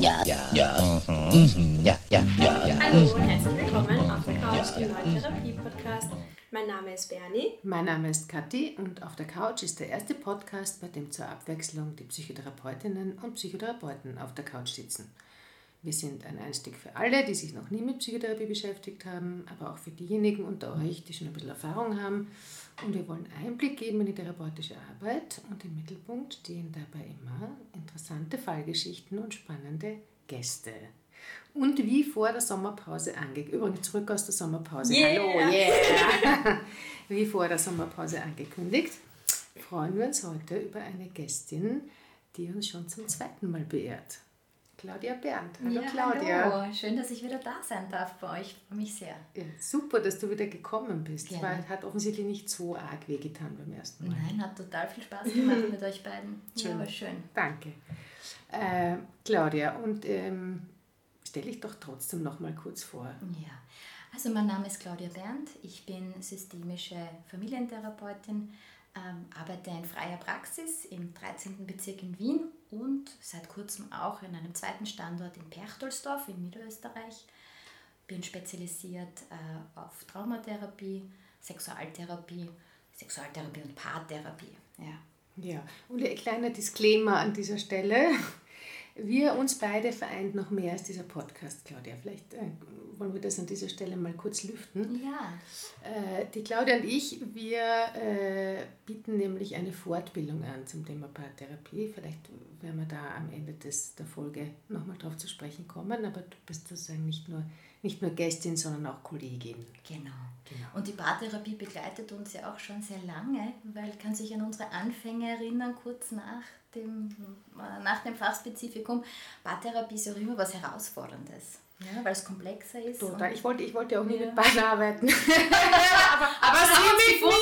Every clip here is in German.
ja, ja, ja, mhm. ja, ja, ja, ja. Hallo und herzlich willkommen auf der Couch, dem neuen Therapie-Podcast. Mein Name ist Bernie. Mein Name ist Kathi und auf der Couch ist der erste Podcast, bei dem zur Abwechslung die Psychotherapeutinnen und Psychotherapeuten auf der Couch sitzen. Wir sind ein Einstieg für alle, die sich noch nie mit Psychotherapie beschäftigt haben, aber auch für diejenigen unter euch, die schon ein bisschen Erfahrung haben. Und wir wollen Einblick geben in die therapeutische Arbeit und im Mittelpunkt stehen dabei immer interessante Fallgeschichten und spannende Gäste. Und wie vor der Sommerpause angekündigt, übrigens zurück aus der Sommerpause, Yeah. hallo, yeah! wie vor der Sommerpause angekündigt, freuen wir uns heute über eine Gästin, die uns schon zum zweiten Mal beehrt. Claudia Berndt. Hallo ja, Claudia. Hallo, schön, dass ich wieder da sein darf bei euch. Freue mich sehr. Ja, super, dass du wieder gekommen bist. Gerne. Weil hat offensichtlich nicht so arg wehgetan beim ersten Mal. Nein, hat total viel Spaß gemacht mit euch beiden. Schön. Ja, war schön. Danke. Äh, Claudia, und ähm, stell dich doch trotzdem noch mal kurz vor. Ja, also mein Name ist Claudia Berndt. Ich bin systemische Familientherapeutin, ähm, arbeite in freier Praxis im 13. Bezirk in Wien und seit kurzem auch in einem zweiten Standort in Perchtoldsdorf in Niederösterreich. Bin spezialisiert äh, auf Traumatherapie, Sexualtherapie, Sexualtherapie und Paartherapie. Ja. Ja, und ein kleiner Disclaimer an dieser Stelle. Wir uns beide vereint noch mehr als dieser Podcast, Claudia. Vielleicht äh, wollen wir das an dieser Stelle mal kurz lüften. Ja, Äh, die Claudia und ich, wir äh, bieten nämlich eine Fortbildung an zum Thema Paartherapie. Vielleicht werden wir da am Ende des, der Folge nochmal drauf zu sprechen kommen, aber du bist sozusagen nicht nur, nicht nur Gästin, sondern auch Kollegin. Genau. Genau. Und die Paartherapie begleitet uns ja auch schon sehr lange, weil kann sich an unsere Anfänge erinnern, kurz nach dem, nach dem Fachspezifikum. Paartherapie ist ja auch immer was Herausforderndes, ja, weil es komplexer ist. Total. Ich wollte, ich wollte auch nie Ja. mit Paaren arbeiten. aber, aber sie mit mir!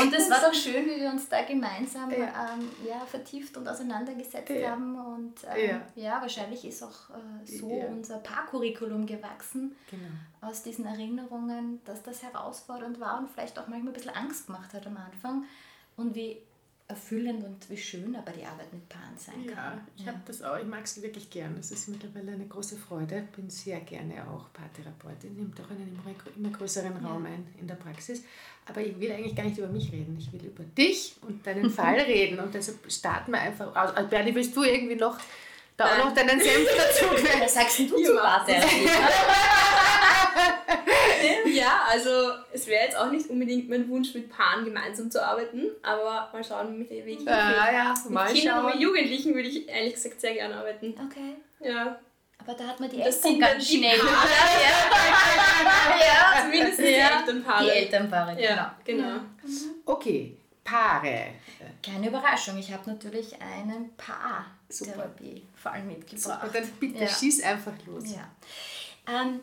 Und es war doch schön, wie wir uns da gemeinsam Ja. ähm, ja, vertieft und auseinandergesetzt Ja. haben. Und ähm, Ja. ja. wahrscheinlich ist auch äh, so Ja. unser Paarcurriculum gewachsen. Genau. aus diesen Erinnerungen, dass das herausfordernd war und vielleicht auch manchmal ein bisschen Angst gemacht hat am Anfang und wie erfüllend und wie schön aber die Arbeit mit Paaren sein Ja, kann. ich habe das auch, ich mag es wirklich gern. Das ist mittlerweile eine große Freude. Bin sehr gerne auch Paartherapeutin, nimmt auch einen immer, immer größeren Raum ein in der Praxis. Aber ich will eigentlich gar nicht über mich reden. Ich will über dich und deinen Fall reden. Und deshalb starten wir einfach aus. Also Bernie, willst du irgendwie noch da auch noch deinen Senf dazu? Was sagst du zu Paartherapie? Ja, also es wäre jetzt auch nicht unbedingt mein Wunsch, mit Paaren gemeinsam zu arbeiten, aber mal schauen, mit dem Weg ich Ah, ja, Mit mal Kindern und mit schauen. Jugendlichen würde ich ehrlich gesagt sehr gerne arbeiten. Okay. Ja, Aber da hat man die Das Eltern sind ganz dann die schnell. Paare, ja, zumindest die Ja, Elternpaare. Die Elternpaare, Ja, genau. Okay, Paare. Keine Überraschung, ich habe natürlich einen Super. Paartherapie-Fall mitgebracht. Super, dann bitte Ja. schieß einfach los. Ja. Ähm,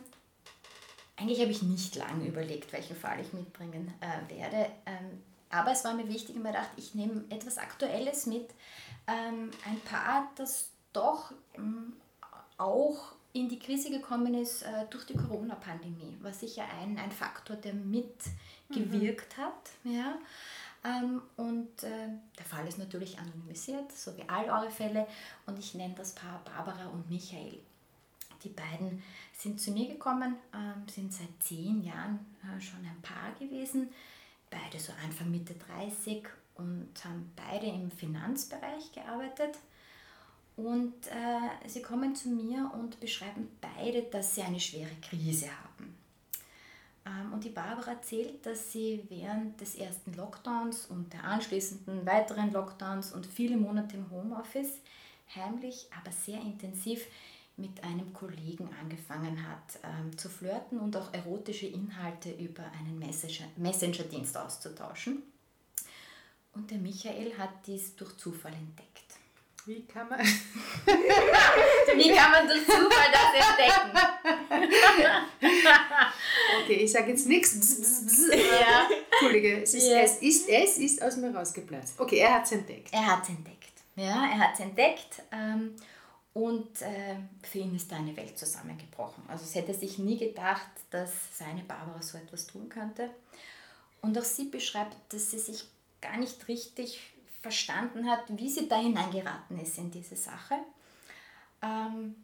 eigentlich habe ich nicht lange überlegt, welchen Fall ich mitbringen äh, werde. Ähm, aber es war mir wichtig, ich habe mir gedacht, ich nehme etwas Aktuelles mit. Ähm, ein Paar, das doch ähm, auch in die Krise gekommen ist äh, durch die Corona-Pandemie, war sicher ein, ein Faktor, der mitgewirkt hat. Ja. Ähm, und äh, der Fall ist natürlich anonymisiert, so wie all eure Fälle. Und ich nenne das Paar Barbara und Michael. Die beiden sind zu mir gekommen, ähm, sind seit zehn Jahren äh, schon ein Paar gewesen, beide so Anfang Mitte 30 und haben beide im Finanzbereich gearbeitet. Und äh, sie kommen zu mir und beschreiben beide, dass sie eine schwere Krise haben. Ähm, und die Barbara erzählt, dass sie während des ersten Lockdowns und der anschließenden weiteren Lockdowns und viele Monate im Homeoffice heimlich, aber sehr intensiv mit einem Kollegen angefangen hat ähm, zu flirten und auch erotische Inhalte über einen Messenger- Messenger-Dienst auszutauschen. Und der Michael hat dies durch Zufall entdeckt. Wie kann man. Wie kann man durch Zufall das entdecken? Okay, ich sage jetzt nichts. Ja. Entschuldige, es ist, Ja. es ist, es ist aus mir rausgeplatzt. Okay, er hat es entdeckt. Er hat es entdeckt. Ja, er hat es entdeckt ähm, und äh, für ihn ist da eine Welt zusammengebrochen. Also es hätte sich nie gedacht, dass seine Barbara so etwas tun könnte. Und auch sie beschreibt, dass sie sich gar nicht richtig verstanden hat, wie sie da hineingeraten ist in diese Sache. Ähm,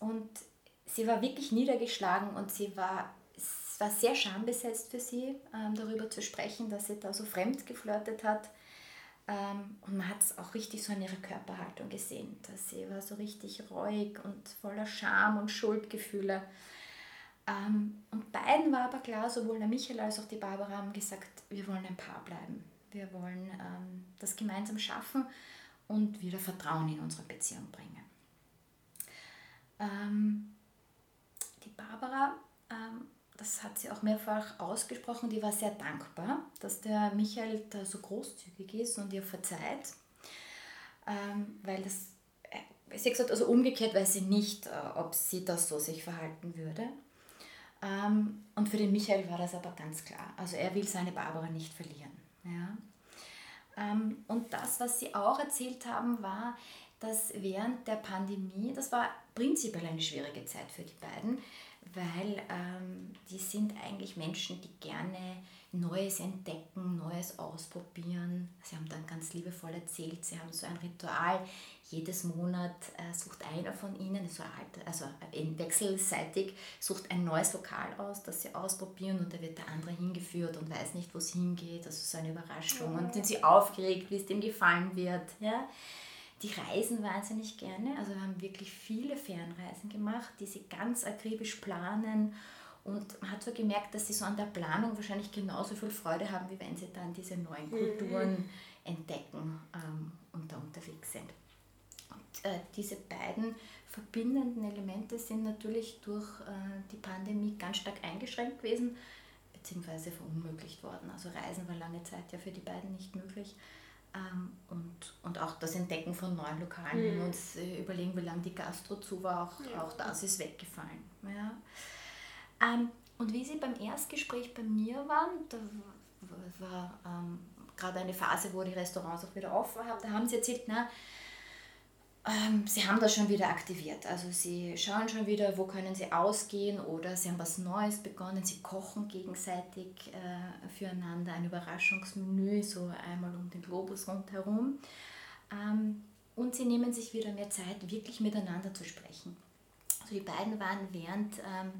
und sie war wirklich niedergeschlagen und sie war, es war sehr schambesetzt für sie, ähm, darüber zu sprechen, dass sie da so fremd geflirtet hat. Ähm, und man hat es auch richtig so in ihrer Körperhaltung gesehen, dass sie war so richtig reuig und voller Scham und Schuldgefühle. Ähm, und beiden war aber klar, sowohl der Michael als auch die Barbara haben gesagt, wir wollen ein Paar bleiben. Wir wollen ähm, das gemeinsam schaffen und wieder Vertrauen in unsere Beziehung bringen. Die Barbara, das hat sie auch mehrfach ausgesprochen, die war sehr dankbar, dass der Michael da so großzügig ist und ihr verzeiht, ähm, weil das, äh, sie hat gesagt, also umgekehrt weiß sie nicht, äh, ob sie das so sich verhalten würde. Ähm, und für den Michael war das aber ganz klar. Also er will seine Barbara nicht verlieren. Ja. Ähm, und das, was sie auch erzählt haben, war, dass während der Pandemie, das war prinzipiell eine schwierige Zeit für die beiden, weil ähm, die sind eigentlich Menschen, die gerne Neues entdecken, Neues ausprobieren. Sie haben dann ganz liebevoll erzählt, sie haben so ein Ritual. Jedes Monat äh, sucht einer von ihnen, so alt, also wechselseitig, sucht ein neues Lokal aus, das sie ausprobieren und da wird der andere hingeführt und weiß nicht, wo es hingeht. Also so eine Überraschung. Und sind sie aufgeregt, wie es dem gefallen wird. Ja? Die reisen wahnsinnig gerne, also wir haben wirklich viele Fernreisen gemacht, die sie ganz akribisch planen und man hat so gemerkt, dass sie so an der Planung wahrscheinlich genauso viel Freude haben, wie wenn sie dann diese neuen mhm. Kulturen mhm. entdecken ähm, und da unterwegs sind. Und äh, diese beiden verbindenden Elemente sind natürlich durch äh, die Pandemie ganz stark eingeschränkt gewesen, beziehungsweise verunmöglicht worden. Also Reisen war lange Zeit ja für die beiden nicht möglich. Ähm, und, und auch das Entdecken von neuen Lokalen mhm. und äh, überlegen, wie lange die Gastro zu war, auch, ja. auch das ist weggefallen. Ja. Ähm, und wie sie beim Erstgespräch bei mir waren, da war ähm, gerade eine Phase, wo die Restaurants auch wieder offen haben, da haben sie erzählt, na, ähm, sie haben das schon wieder aktiviert. Also sie schauen schon wieder, wo können sie ausgehen oder sie haben was Neues begonnen. Sie kochen gegenseitig äh, füreinander ein Überraschungsmenü, so einmal um den Globus rundherum. Ähm, und sie nehmen sich wieder mehr Zeit, wirklich miteinander zu sprechen. Also die beiden waren während ähm,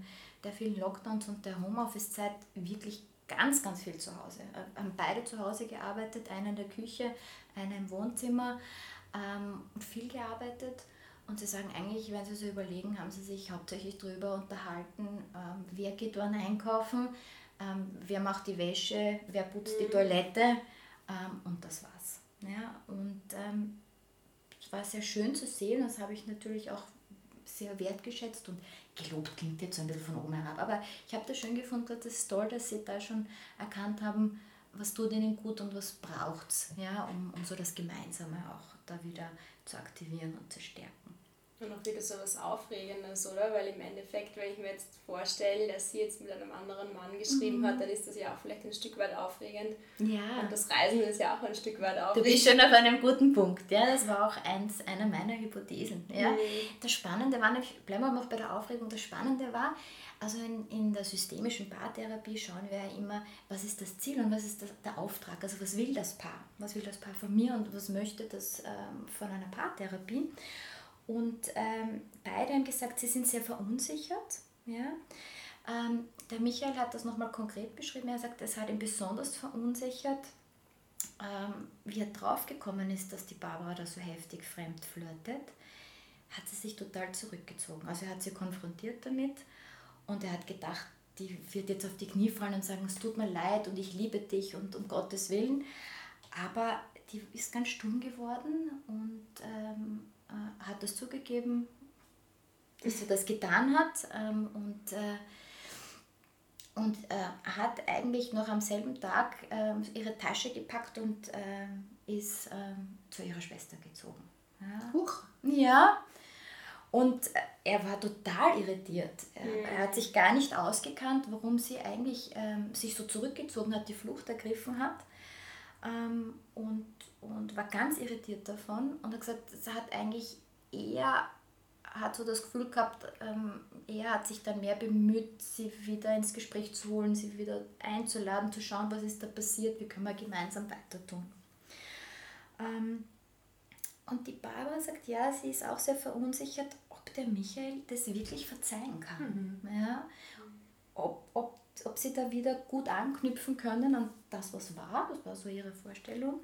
der vielen Lockdowns und der Homeoffice-Zeit wirklich ganz, ganz viel zu Hause. Äh, haben beide zu Hause gearbeitet, einer in der Küche, einer im Wohnzimmer ähm, und viel gearbeitet. Und sie sagen eigentlich, wenn sie so überlegen, haben sie sich hauptsächlich darüber unterhalten, ähm, wer geht wann einkaufen, ähm, wer macht die Wäsche, wer putzt die mhm. Toilette ähm, und das war's. Ja, und ähm, es war sehr schön zu sehen, das habe ich natürlich auch sehr wertgeschätzt und gelobt klingt jetzt so ein bisschen von oben herab, aber ich habe das schön gefunden, das ist toll, dass sie da schon erkannt haben, was tut ihnen gut und was braucht es, ja, um, um so das Gemeinsame auch da wieder zu aktivieren und zu stärken. Und auch wieder so was Aufregendes, oder? Weil im Endeffekt, wenn ich mir jetzt vorstelle, dass sie jetzt mit einem anderen Mann geschrieben mhm. hat, dann ist das ja auch vielleicht ein Stück weit aufregend. Ja. Und das Reisen ist ja auch ein Stück weit aufregend. Du bist schon auf einem guten Punkt. Ja, das war auch eins, einer meiner Hypothesen. Ja. Mhm. Das Spannende war bleiben wir noch bei der Aufregung, das Spannende war, also in, in der systemischen Paartherapie schauen wir ja immer, was ist das Ziel und was ist das, der Auftrag. Also was will das Paar? Was will das Paar von mir und was möchte das ähm, von einer Paartherapie? Und ähm, beide haben gesagt, sie sind sehr verunsichert. Ja? Ähm, der Michael hat das nochmal konkret beschrieben. Er sagt, es hat ihn besonders verunsichert, ähm, wie er draufgekommen ist, dass die Barbara da so heftig fremd flirtet, hat sie sich total zurückgezogen. Also er hat sie konfrontiert damit und er hat gedacht, die wird jetzt auf die Knie fallen und sagen, es tut mir leid und ich liebe dich und um Gottes Willen. Aber die ist ganz stumm geworden und ähm, äh, hat das zugegeben, dass sie das getan hat ähm, und, äh, und äh, hat eigentlich noch am selben Tag ähm, ihre Tasche gepackt und ähm, ist ähm, zu ihrer Schwester gezogen. Ja. Huch. Ja, und er war total irritiert. Er, mhm. er, hat sich gar nicht ausgekannt, warum sie eigentlich ähm, sich so zurückgezogen hat, die Flucht ergriffen hat. Ähm, und, und war ganz irritiert davon und hat gesagt, es hat eigentlich eher hat so das Gefühl gehabt, ähm, er hat sich dann mehr bemüht, sie wieder ins Gespräch zu holen, sie wieder einzuladen, zu schauen, was ist da passiert, wie können wir gemeinsam weiter tun. Und die Barbara sagt, ja, sie ist auch sehr verunsichert, ob der Michael das wirklich verzeihen kann. Mhm. Ja? Ob, ob, ob sie da wieder gut anknüpfen können an das, was war, das war so ihre Vorstellung.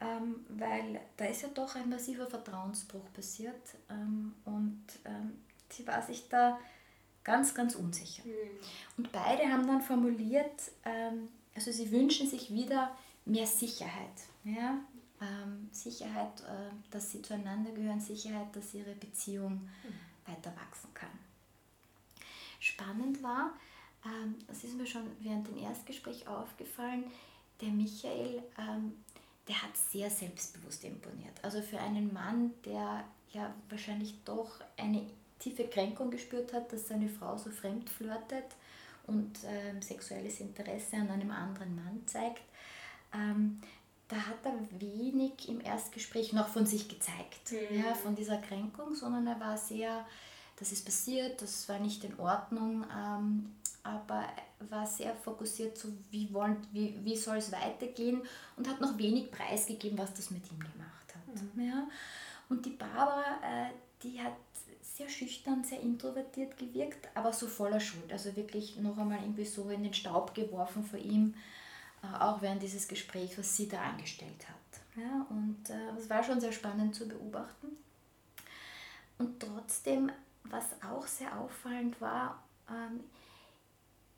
Ähm, weil da ist ja doch ein massiver Vertrauensbruch passiert ähm, und ähm, sie war sich da ganz, ganz unsicher. Mhm. Und beide haben dann formuliert, ähm, also sie wünschen sich wieder mehr Sicherheit. Ja? Ähm, Sicherheit, äh, dass sie zueinander gehören, Sicherheit, dass ihre Beziehung mhm. weiter wachsen kann. Spannend war, ähm, das ist mir schon während dem Erstgespräch aufgefallen, der Michael, ähm, der hat sehr selbstbewusst imponiert. Also für einen Mann, der ja wahrscheinlich doch eine tiefe Kränkung gespürt hat, dass seine Frau so fremd flirtet und ähm, sexuelles Interesse an einem anderen Mann zeigt, ähm, da hat er wenig im Erstgespräch noch von sich gezeigt, mhm. ja, von dieser Kränkung, sondern er war sehr, das ist passiert, das war nicht in Ordnung, ähm, aber war sehr fokussiert, so wie, wollen, wie, wie soll es weitergehen und hat noch wenig preisgegeben, was das mit ihm gemacht hat. Mhm. Ja. Und die Barbara, äh, die hat sehr schüchtern, sehr introvertiert gewirkt, aber so voller Schuld. Also wirklich noch einmal irgendwie so in den Staub geworfen vor ihm auch während dieses Gesprächs, was sie da angestellt hat. Ja, und äh, es war schon sehr spannend zu beobachten. Und trotzdem, was auch sehr auffallend war, ähm,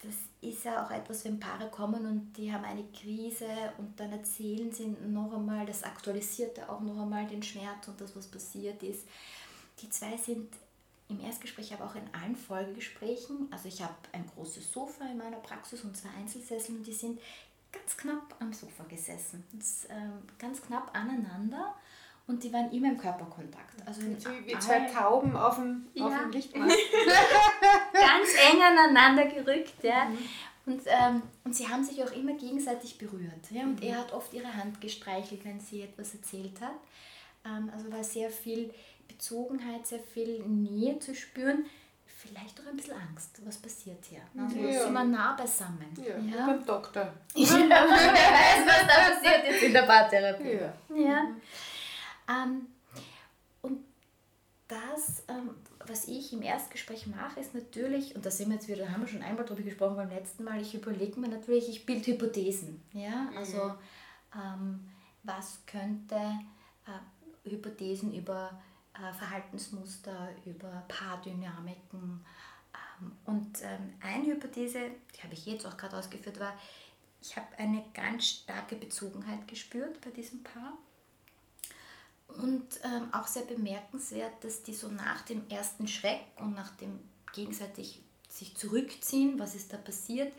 das ist ja auch etwas, wenn Paare kommen und die haben eine Krise und dann erzählen sie noch einmal, das aktualisiert auch noch einmal den Schmerz und das, was passiert ist. Die zwei sind im Erstgespräch, aber auch in allen Folgegesprächen. Also ich habe ein großes Sofa in meiner Praxis und zwei Einzelsessel und die sind ganz knapp am Sofa gesessen. Das, ähm, ganz knapp aneinander und die waren immer im Körperkontakt. Also wie, wie zwei Tauben auf dem, ja. auf dem Lichtmast. ganz eng aneinander gerückt. Ja. Mhm. Und, ähm, und sie haben sich auch immer gegenseitig berührt. Ja? Und mhm. er hat oft ihre Hand gestreichelt, wenn sie etwas erzählt hat. Ähm, also war sehr viel Bezogenheit, sehr viel Nähe zu spüren vielleicht auch ein bisschen Angst, was passiert hier. Also ja. sind wir nah beisammen. Ja, ja. beim Doktor. Ja, wer weiß, was da passiert jetzt in der Paartherapie. Ja. ja. Ähm, und das, ähm, was ich im Erstgespräch mache, ist natürlich, und da sind wir jetzt wieder, da haben wir schon einmal drüber gesprochen beim letzten Mal, ich überlege mir natürlich, ich bilde Hypothesen. Ja? Also, mhm. ähm, was könnte äh, Hypothesen über Verhaltensmuster, über Paardynamiken. Ähm, und ähm, eine Hypothese, die habe ich jetzt auch gerade ausgeführt, war, ich habe eine ganz starke Bezogenheit gespürt bei diesem Paar. Und ähm, auch sehr bemerkenswert, dass die so nach dem ersten Schreck und nach dem gegenseitig sich zurückziehen, was ist da passiert,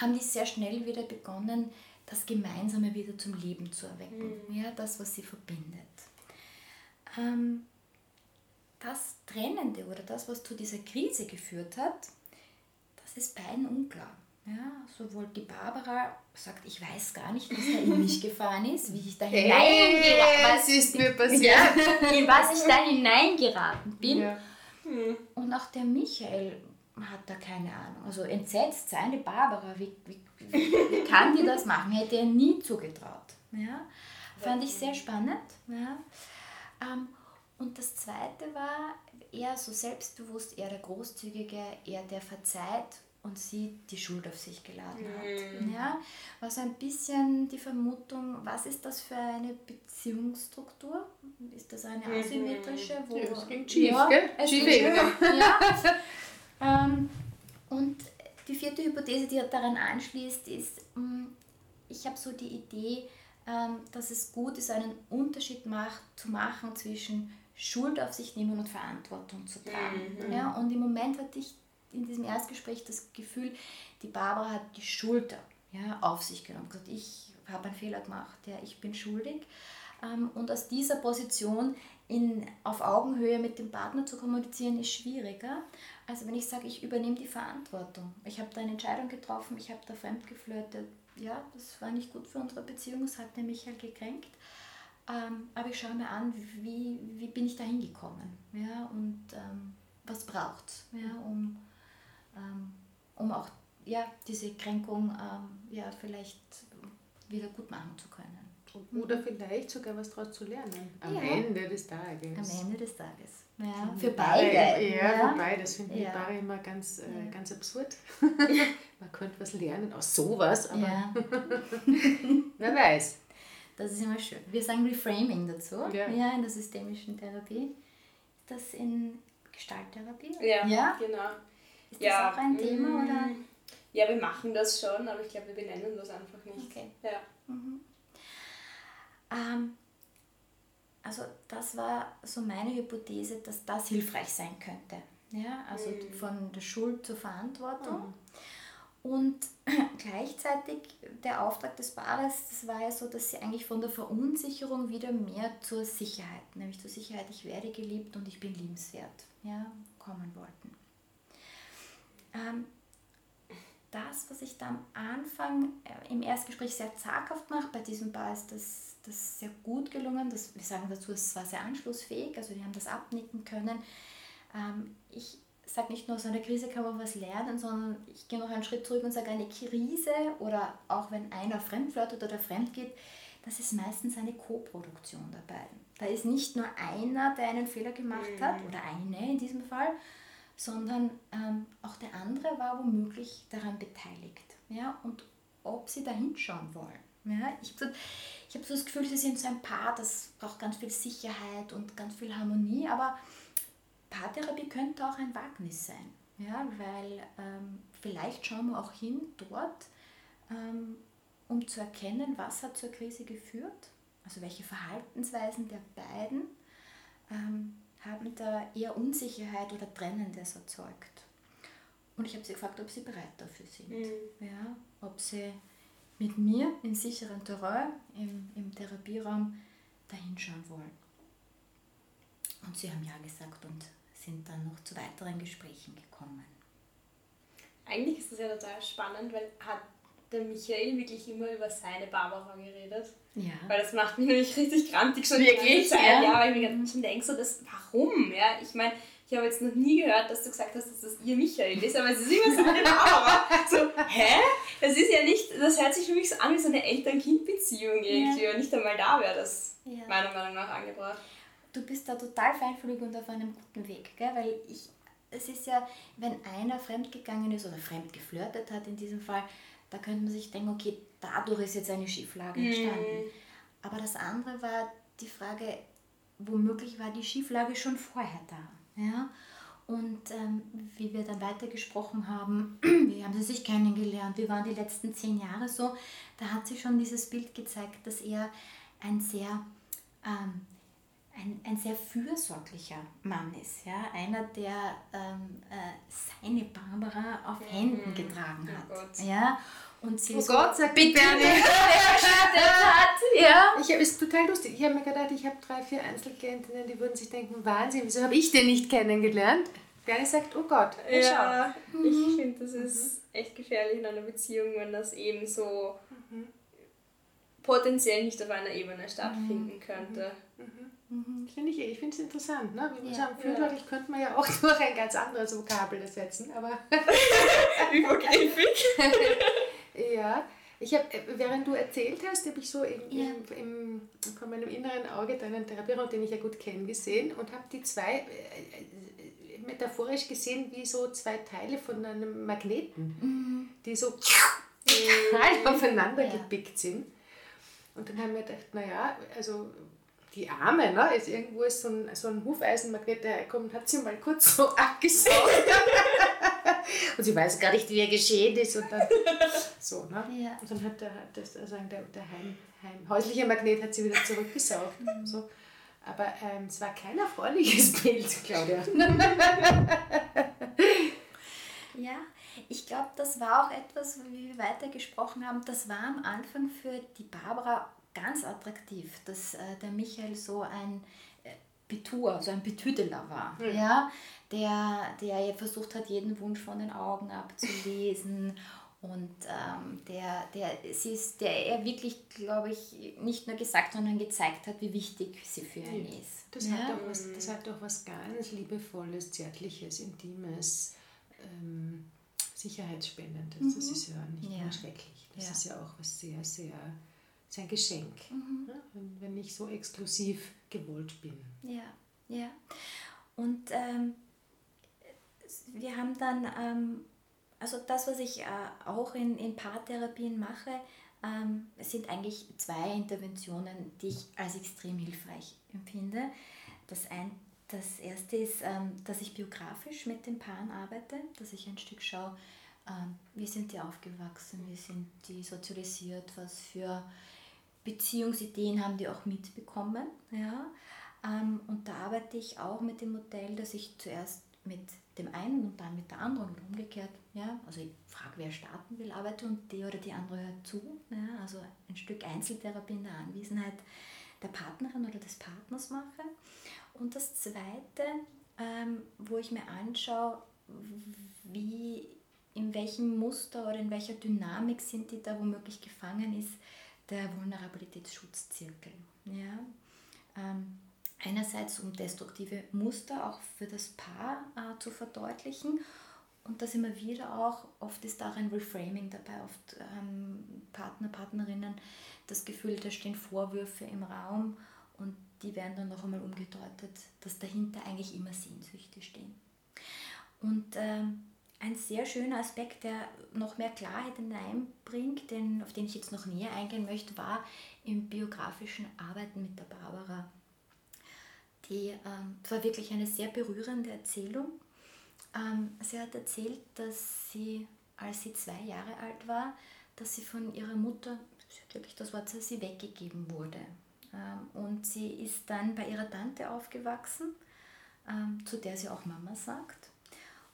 haben die sehr schnell wieder begonnen, das Gemeinsame wieder zum Leben zu erwecken. Mhm. Ja, das, was sie verbindet. Ähm, das Trennende oder das, was zu dieser Krise geführt hat, das ist beiden unklar. Ja, sowohl die Barbara sagt, ich weiß gar nicht, was da in mich gefahren ist, wie ich da hineingeraten was ist mir passiert, ja, in was ich da hineingeraten bin. Ja. Hm. Und auch der Michael hat da keine Ahnung. Also entsetzt seine Barbara, wie, wie, wie kann die das machen? Hätte er nie zugetraut. Ja? Fand ich sehr spannend. Ja? Ähm, und das zweite war eher so selbstbewusst, eher der Großzügige, eher der verzeiht und sie die Schuld auf sich geladen hat. Mhm. Ja, war so ein bisschen die Vermutung, was ist das für eine Beziehungsstruktur? Ist das eine mhm. asymmetrische? Wo, ja, es ging schief, ja, gell? Es schief, ging ja. ähm, und die vierte Hypothese, die daran anschließt, ist, mm, ich habe so die Idee, ähm, dass es gut ist, einen Unterschied macht, zu machen zwischen Schuld auf sich nehmen und Verantwortung zu tragen. Mhm. Ja, und im Moment hatte ich in diesem Erstgespräch das Gefühl, die Barbara hat die Schulter ja, auf sich genommen. Gesagt, ich habe einen Fehler gemacht, ja, ich bin schuldig. Ähm, und aus dieser Position in, auf Augenhöhe mit dem Partner zu kommunizieren, ist schwieriger. Also wenn ich sage, ich übernehme die Verantwortung. Ich habe da eine Entscheidung getroffen, ich habe da fremdgeflirtet. Ja, das war nicht gut für unsere Beziehung, das hat der Michael gekränkt. Ähm, aber ich schaue mir an, wie, wie bin ich da hingekommen ja, und ähm, was braucht es, ja, um, ähm, um auch ja, diese Kränkung ähm, ja, vielleicht wieder gut machen zu können. Oder vielleicht sogar was daraus zu lernen. Am ja. Ende des Tages. Am Ende des Tages. Ja, für beide. Ja, ja, für beide. Das finde ich ja. Paare immer ganz, äh, ganz absurd. Man könnte was lernen aus sowas, aber wer weiß. Das ist immer schön. Wir sagen Reframing dazu, ja. ja, in der systemischen Therapie. Ist das in Gestalttherapie? Ja, ja? genau. Ist ja. das auch ein Thema? Mm. Oder? Ja, wir machen das schon, aber ich glaube, wir benennen das einfach nicht. Okay. Ja. Mhm. Ähm, also das war so meine Hypothese, dass das hilfreich sein könnte. Ja, also mhm. von der Schuld zur Verantwortung. Mhm. Und gleichzeitig der Auftrag des Paares, das war ja so, dass sie eigentlich von der Verunsicherung wieder mehr zur Sicherheit, nämlich zur Sicherheit, ich werde geliebt und ich bin liebenswert, ja, kommen wollten. Ähm, das, was ich da am Anfang äh, im Erstgespräch sehr zaghaft mache, bei diesem Paar ist das, das sehr gut gelungen. Das, wir sagen dazu, es war sehr anschlussfähig, also die haben das abnicken können. Ähm, ich sage nicht nur, aus einer Krise kann man was lernen, sondern ich gehe noch einen Schritt zurück und sage, eine Krise oder auch wenn einer fremdflirtet oder fremd geht, das ist meistens eine Co-Produktion der beiden. Da ist nicht nur einer, der einen Fehler gemacht hat, mhm. oder eine in diesem Fall, sondern ähm, auch der andere war womöglich daran beteiligt. Ja? Und ob sie da hinschauen wollen. Ja? Ich, ich habe so das Gefühl, sie sind so ein Paar, das braucht ganz viel Sicherheit und ganz viel Harmonie, aber Paartherapie könnte auch ein Wagnis sein, ja, weil ähm, vielleicht schauen wir auch hin dort, ähm, um zu erkennen, was hat zur Krise geführt, also welche Verhaltensweisen der beiden ähm, haben da eher Unsicherheit oder Trennendes erzeugt. Und ich habe sie gefragt, ob sie bereit dafür sind, mhm. ja, ob sie mit mir in sicheren Terrain im, im Therapieraum dahinschauen wollen. Und sie haben ja gesagt und sind dann noch zu weiteren Gesprächen gekommen. Eigentlich ist das ja total spannend, weil hat der Michael wirklich immer über seine Barbara geredet. Ja. Weil das macht mich nämlich richtig grantig schon wirklich. Ja. ja, weil ich mir schon denke, so, das, warum? Ja, ich meine, ich habe jetzt noch nie gehört, dass du gesagt hast, dass das ihr Michael ist, aber es ist immer seine Barbara. so, hä? Das ist ja nicht, das hört sich für mich so an wie so eine Eltern-Kind-Beziehung irgendwie ja. und nicht einmal da wäre das ja. meiner Meinung nach angebracht du bist da total feinfühlig und auf einem guten Weg, gell? weil ich, es ist ja, wenn einer fremdgegangen ist oder fremd geflirtet hat in diesem Fall, da könnte man sich denken, okay, dadurch ist jetzt eine Schieflage mhm. entstanden. Mhm. Aber das andere war die Frage, womöglich war die Schieflage schon vorher da. Ja? Und ähm, wie wir dann weitergesprochen haben, wie haben sie sich kennengelernt, wie waren die letzten zehn Jahre so, da hat sich schon dieses Bild gezeigt, dass er ein sehr ähm, ein, ein sehr fürsorglicher Mann ist. Ja? Einer, der ähm, äh, seine Barbara auf mhm. Händen getragen oh hat. Oh Gott. Ja? Und sie oh so Gott, sagt bitte hat. Ja. Ich habe es total lustig. Ich habe mir gedacht, ich habe drei, vier Einzelklientinnen, die würden sich denken, Wahnsinn, wieso habe ich den nicht kennengelernt? Bernie sagt, oh Gott, ja, mhm. ich finde, das ist mhm. echt gefährlich in einer Beziehung, wenn das eben so mhm. potenziell nicht auf einer Ebene stattfinden könnte. Mhm. Mhm. Finde ich, ich finde es interessant. Ne? Wie wir ja, sagen, fürsorglich ja. könnte man ja auch durch ein ganz anderes Vokabel ersetzen, aber. Übergriffig. ja. Ich habe, äh, während du erzählt hast, habe ich so im, ja. im, im, von meinem inneren Auge deinen Therapieraum, den ich ja gut kenne, gesehen und habe die zwei äh, äh, metaphorisch gesehen wie so zwei Teile von einem Magneten, mhm. die so total aufeinander ja. gepickt sind. Und dann haben wir gedacht, naja, also die Arme, ne, ist irgendwo ist so ein, so ein Hufeisenmagnet, der kommt, hat sie mal kurz so abgesaugt. und sie weiß gar nicht, wie er geschehen ist. Und dann, so, ne? Ja. Und dann hat, der, das, also der, der Heim, Heim, häusliche Magnet hat sie wieder zurückgesaugt. Mhm. So. Aber ähm, es war kein erfreuliches Bild, Claudia. ja, ich glaube, das war auch etwas, wie wir weitergesprochen haben, das war am Anfang für die Barbara ganz attraktiv, dass äh, der Michael so ein äh, Betuer, so ein Betüdeler war, mhm. ja, der, der versucht hat, jeden Wunsch von den Augen abzulesen und ähm, der, der, sie ist, der er wirklich, glaube ich, nicht nur gesagt, sondern gezeigt hat, wie wichtig sie für ihn ja. ist. Das, ja? hat auch was, das hat auch was ganz Liebevolles, Zärtliches, Intimes, ähm, Sicherheitsspendendes. Mhm. Das ist ja nicht ja. nur schrecklich. Das ist ja auch was sehr, sehr ist ein Geschenk, mhm. ja, wenn, wenn ich so exklusiv gewollt bin. Ja, ja. Und ähm, wir haben dann, ähm, also das, was ich äh, auch in, in Paartherapien mache, ähm, sind eigentlich zwei Interventionen, die ich als extrem hilfreich empfinde. Das, ein, das erste ist, ähm, dass ich biografisch mit den Paaren arbeite, dass ich ein Stück schaue, ähm, wie sind die aufgewachsen, wie sind die sozialisiert, was für Beziehungsideen haben die auch mitbekommen. Ja? Ähm, und da arbeite ich auch mit dem Modell, dass ich zuerst mit dem einen und dann mit der anderen und umgekehrt. Ja? Also ich frage, wer starten will, arbeite und die oder die andere hört zu. Ja? Also ein Stück Einzeltherapie in der Anwesenheit der Partnerin oder des Partners mache. Und das Zweite, ähm, wo ich mir anschaue, wie, in welchem Muster oder in welcher Dynamik sind die da womöglich gefangen ist, der Vulnerabilitätsschutzzirkel. Ja? Ähm, einerseits um destruktive Muster auch für das Paar äh, zu verdeutlichen und das immer wieder auch, oft ist auch ein Reframing dabei, oft ähm, Partner, Partnerinnen das Gefühl, da stehen Vorwürfe im Raum und die werden dann noch einmal umgedeutet, dass dahinter eigentlich immer Sehnsüchte stehen. Und ähm, ein sehr schöner Aspekt, der noch mehr Klarheit hineinbringt, den, auf den ich jetzt noch näher eingehen möchte, war im biografischen Arbeiten mit der Barbara. Die, ähm, war wirklich eine sehr berührende Erzählung. Ähm, sie hat erzählt, dass sie, als sie zwei Jahre alt war, dass sie von ihrer Mutter, wirklich das Wort, sie weggegeben wurde. Ähm, und sie ist dann bei ihrer Tante aufgewachsen, ähm, zu der sie auch Mama sagt.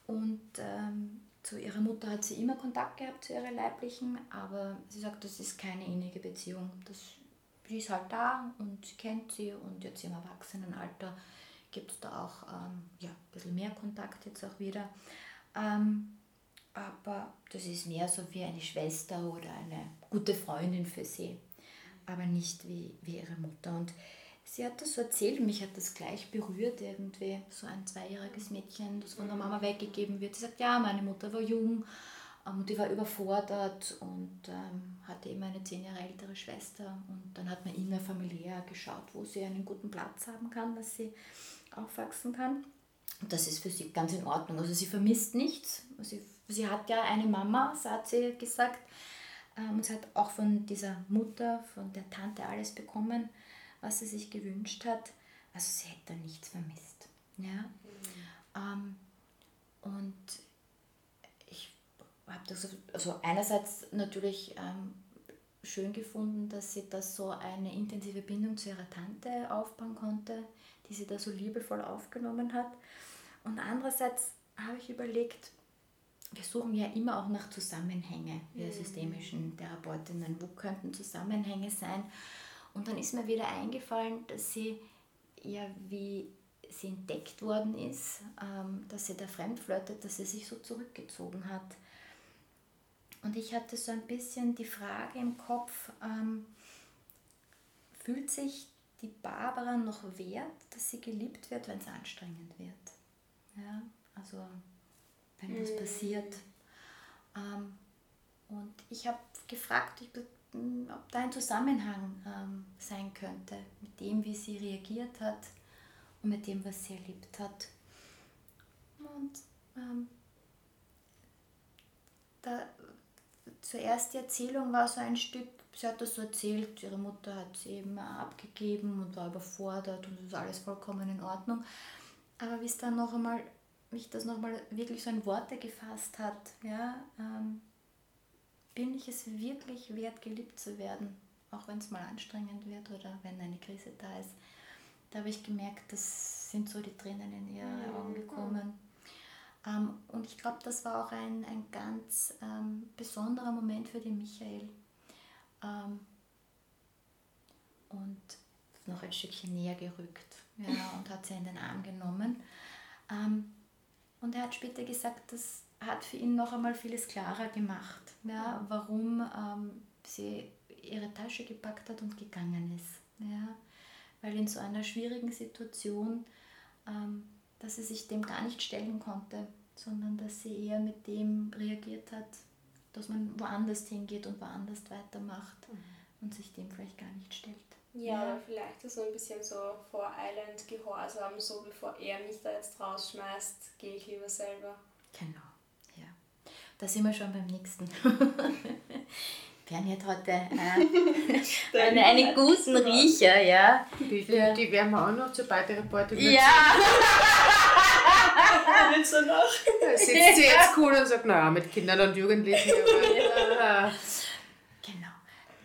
Und ähm, zu ihrer Mutter hat sie immer Kontakt gehabt, zu ihrer leiblichen, aber sie sagt, das ist keine innige Beziehung. Das, sie ist halt da und sie kennt sie und jetzt im Erwachsenenalter gibt es da auch ähm, ja, ein bisschen mehr Kontakt jetzt auch wieder. Ähm, aber das ist mehr so wie eine Schwester oder eine gute Freundin für sie, aber nicht wie, wie ihre Mutter. Und sie hat das so erzählt, mich hat das gleich berührt, irgendwie so ein zweijähriges Mädchen, das von der Mama weggegeben wird. Sie sagt, ja, meine Mutter war jung ähm, und die war überfordert und ähm, hatte immer eine zehn Jahre ältere Schwester. Und dann hat man innerfamiliär geschaut, wo sie einen guten Platz haben kann, dass sie aufwachsen kann. Und das ist für sie ganz in Ordnung. Also sie vermisst nichts. Sie, sie hat ja eine Mama, so hat sie gesagt. Ähm, und sie hat auch von dieser Mutter, von der Tante alles bekommen was sie sich gewünscht hat. Also sie hätte nichts vermisst. Ja? Mhm. Ähm, und ich habe das also einerseits natürlich ähm, schön gefunden, dass sie da so eine intensive Bindung zu ihrer Tante aufbauen konnte, die sie da so liebevoll aufgenommen hat. Und andererseits habe ich überlegt, wir suchen ja immer auch nach Zusammenhänge, wir mhm. systemischen Therapeutinnen. Wo könnten Zusammenhänge sein? Und dann ist mir wieder eingefallen, dass sie ja, wie sie entdeckt worden ist, ähm, dass sie da fremdflirtet, dass sie sich so zurückgezogen hat. Und ich hatte so ein bisschen die Frage im Kopf, ähm, fühlt sich die Barbara noch wert, dass sie geliebt wird, wenn es anstrengend wird? Ja, also wenn was mhm. passiert. Ähm, und ich habe gefragt, ich ob da ein Zusammenhang ähm, sein könnte mit dem, wie sie reagiert hat und mit dem, was sie erlebt hat. Und ähm, da, zuerst die Erzählung war so ein Stück, sie hat das so erzählt, ihre Mutter hat sie eben abgegeben und war überfordert und es ist alles vollkommen in Ordnung. Aber wie es dann noch einmal, mich das nochmal wirklich so in Worte gefasst hat, ja, ähm, bin ich es wirklich wert, geliebt zu werden, auch wenn es mal anstrengend wird oder wenn eine Krise da ist. Da habe ich gemerkt, das sind so die Tränen in ihre Augen gekommen. Ähm, und ich glaube, das war auch ein, ein ganz ähm, besonderer Moment für den Michael. Ähm, und noch ein Stückchen näher gerückt ja, und hat sie in den Arm genommen. Ähm, und er hat später gesagt, dass hat für ihn noch einmal vieles klarer gemacht, ja, warum ähm, sie ihre Tasche gepackt hat und gegangen ist. Ja. Weil in so einer schwierigen Situation, ähm, dass sie sich dem gar nicht stellen konnte, sondern dass sie eher mit dem reagiert hat, dass man woanders hingeht und woanders weitermacht, mhm. und sich dem vielleicht gar nicht stellt. Ja, ja. vielleicht so ein bisschen so voreilend Gehorsam, so bevor er mich da jetzt rausschmeißt, gehe ich lieber selber. Genau. Da sind wir schon beim nächsten. Bernie hat heute äh, einen, einen guten Riecher, ja. Die, die, die werden wir auch noch zur Beitragsparty Ja! Nicht so noch. Sitzt sie jetzt cool und sagt, naja, mit Kindern und Jugendlichen. genau.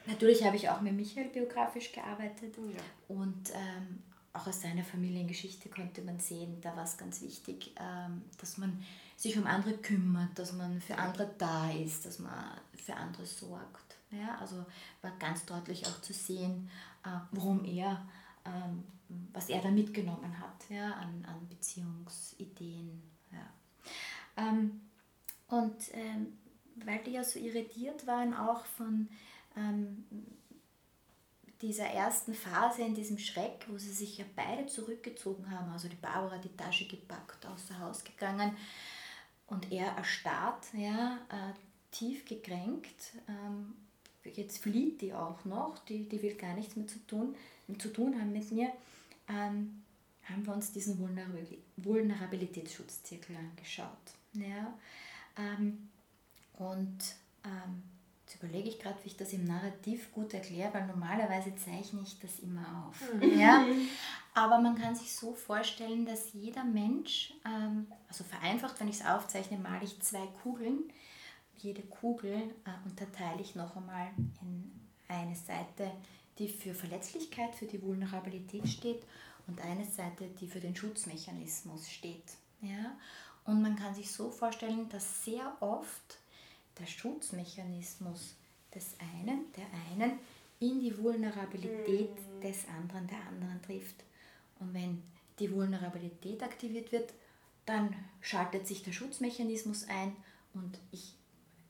Natürlich habe ich auch mit Michael biografisch gearbeitet Ja. und ähm, auch aus seiner Familiengeschichte konnte man sehen, da war es ganz wichtig, ähm, dass man sich um andere kümmert, dass man für andere da ist, dass man für andere sorgt. Ja, also war ganz deutlich auch zu sehen, äh, warum er, ähm, was er da mitgenommen hat ja, an, an Beziehungsideen. Ja. Ähm, und ähm, weil die ja so irritiert waren auch von dieser ersten Phase in diesem Schreck, wo sie sich ja beide zurückgezogen haben, also die Barbara die Tasche gepackt, außer Haus gegangen und er erstarrt, ja, äh, tief gekränkt. Ähm, jetzt flieht die auch noch, die, die will gar nichts mehr zu tun, zu tun haben mit mir. Ähm, haben wir uns diesen Vulnerabilitätsschutzzirkel angeschaut. Ja? Ähm, und ähm, Jetzt überlege ich gerade, wie ich das im Narrativ gut erkläre, weil normalerweise zeichne ich das immer auf. Mhm. Ja? Aber man kann sich so vorstellen, dass jeder Mensch, ähm, also vereinfacht, wenn ich es aufzeichne, male ich zwei Kugeln. Jede Kugel äh, unterteile ich noch einmal in eine Seite, die für Verletzlichkeit, für die Vulnerabilität steht und eine Seite, die für den Schutzmechanismus steht. Ja? Und man kann sich so vorstellen, dass sehr oft der Schutzmechanismus des einen, der einen, in die Vulnerabilität mhm. des anderen, der anderen trifft. Und wenn die Vulnerabilität aktiviert wird, dann schaltet sich der Schutzmechanismus ein und ich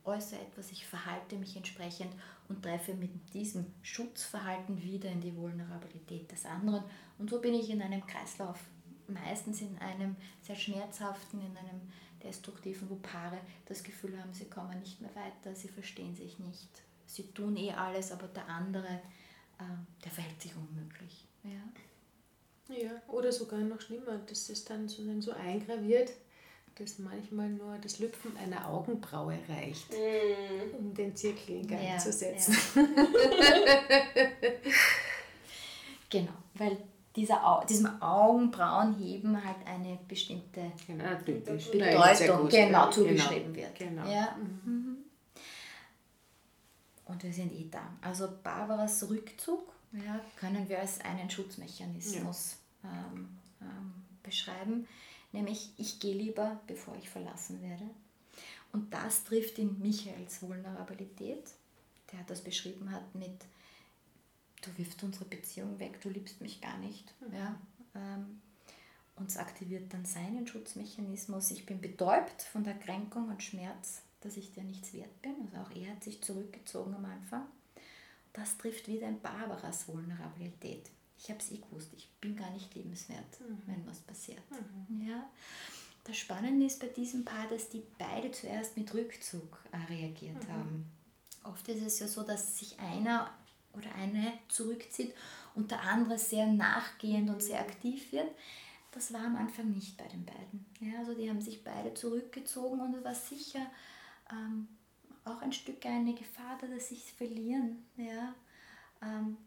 äußere etwas, ich verhalte mich entsprechend und treffe mit diesem Schutzverhalten wieder in die Vulnerabilität des anderen. Und so bin ich in einem Kreislauf, meistens in einem sehr schmerzhaften, in einem Destruktiven, wo Paare das Gefühl haben, sie kommen nicht mehr weiter, sie verstehen sich nicht. Sie tun eh alles, aber der andere, äh, der verhält sich unmöglich. Ja. ja, oder sogar noch schlimmer, dass es dann so, dann so eingraviert, dass manchmal nur das Lüpfen einer Augenbraue reicht, mm. um den Zirkel in Gang ja, zu setzen. Ja. genau, weil dieser, diesem Augenbrauenheben halt eine bestimmte genau, Bedeutung genau, zugeschrieben genau. wird. Genau. Ja? Mhm. Und wir sind eh da. Also Barbaras Rückzug ja, können wir als einen Schutzmechanismus ja. ähm, ähm, beschreiben, nämlich ich gehe lieber, bevor ich verlassen werde. Und das trifft in Michaels Vulnerabilität, der das beschrieben hat mit du wirfst unsere Beziehung weg, du liebst mich gar nicht. Mhm. Ja, ähm, uns aktiviert dann seinen Schutzmechanismus. Ich bin betäubt von der Kränkung und Schmerz, dass ich dir nichts wert bin. Also auch er hat sich zurückgezogen am Anfang. Das trifft wieder in Barbaras Vulnerabilität. Ich habe es eh gewusst, ich bin gar nicht liebenswert, mhm. wenn was passiert. Mhm. Ja. Das Spannende ist bei diesem Paar, dass die beide zuerst mit Rückzug äh, reagiert mhm. haben. Oft ist es ja so, dass sich einer oder eine zurückzieht und der andere sehr nachgehend und sehr aktiv wird. Das war am Anfang nicht bei den beiden. Ja, also die haben sich beide zurückgezogen und es war sicher ähm, auch ein Stück eine Gefahr, dass sie sich verlieren. Ja. Ähm,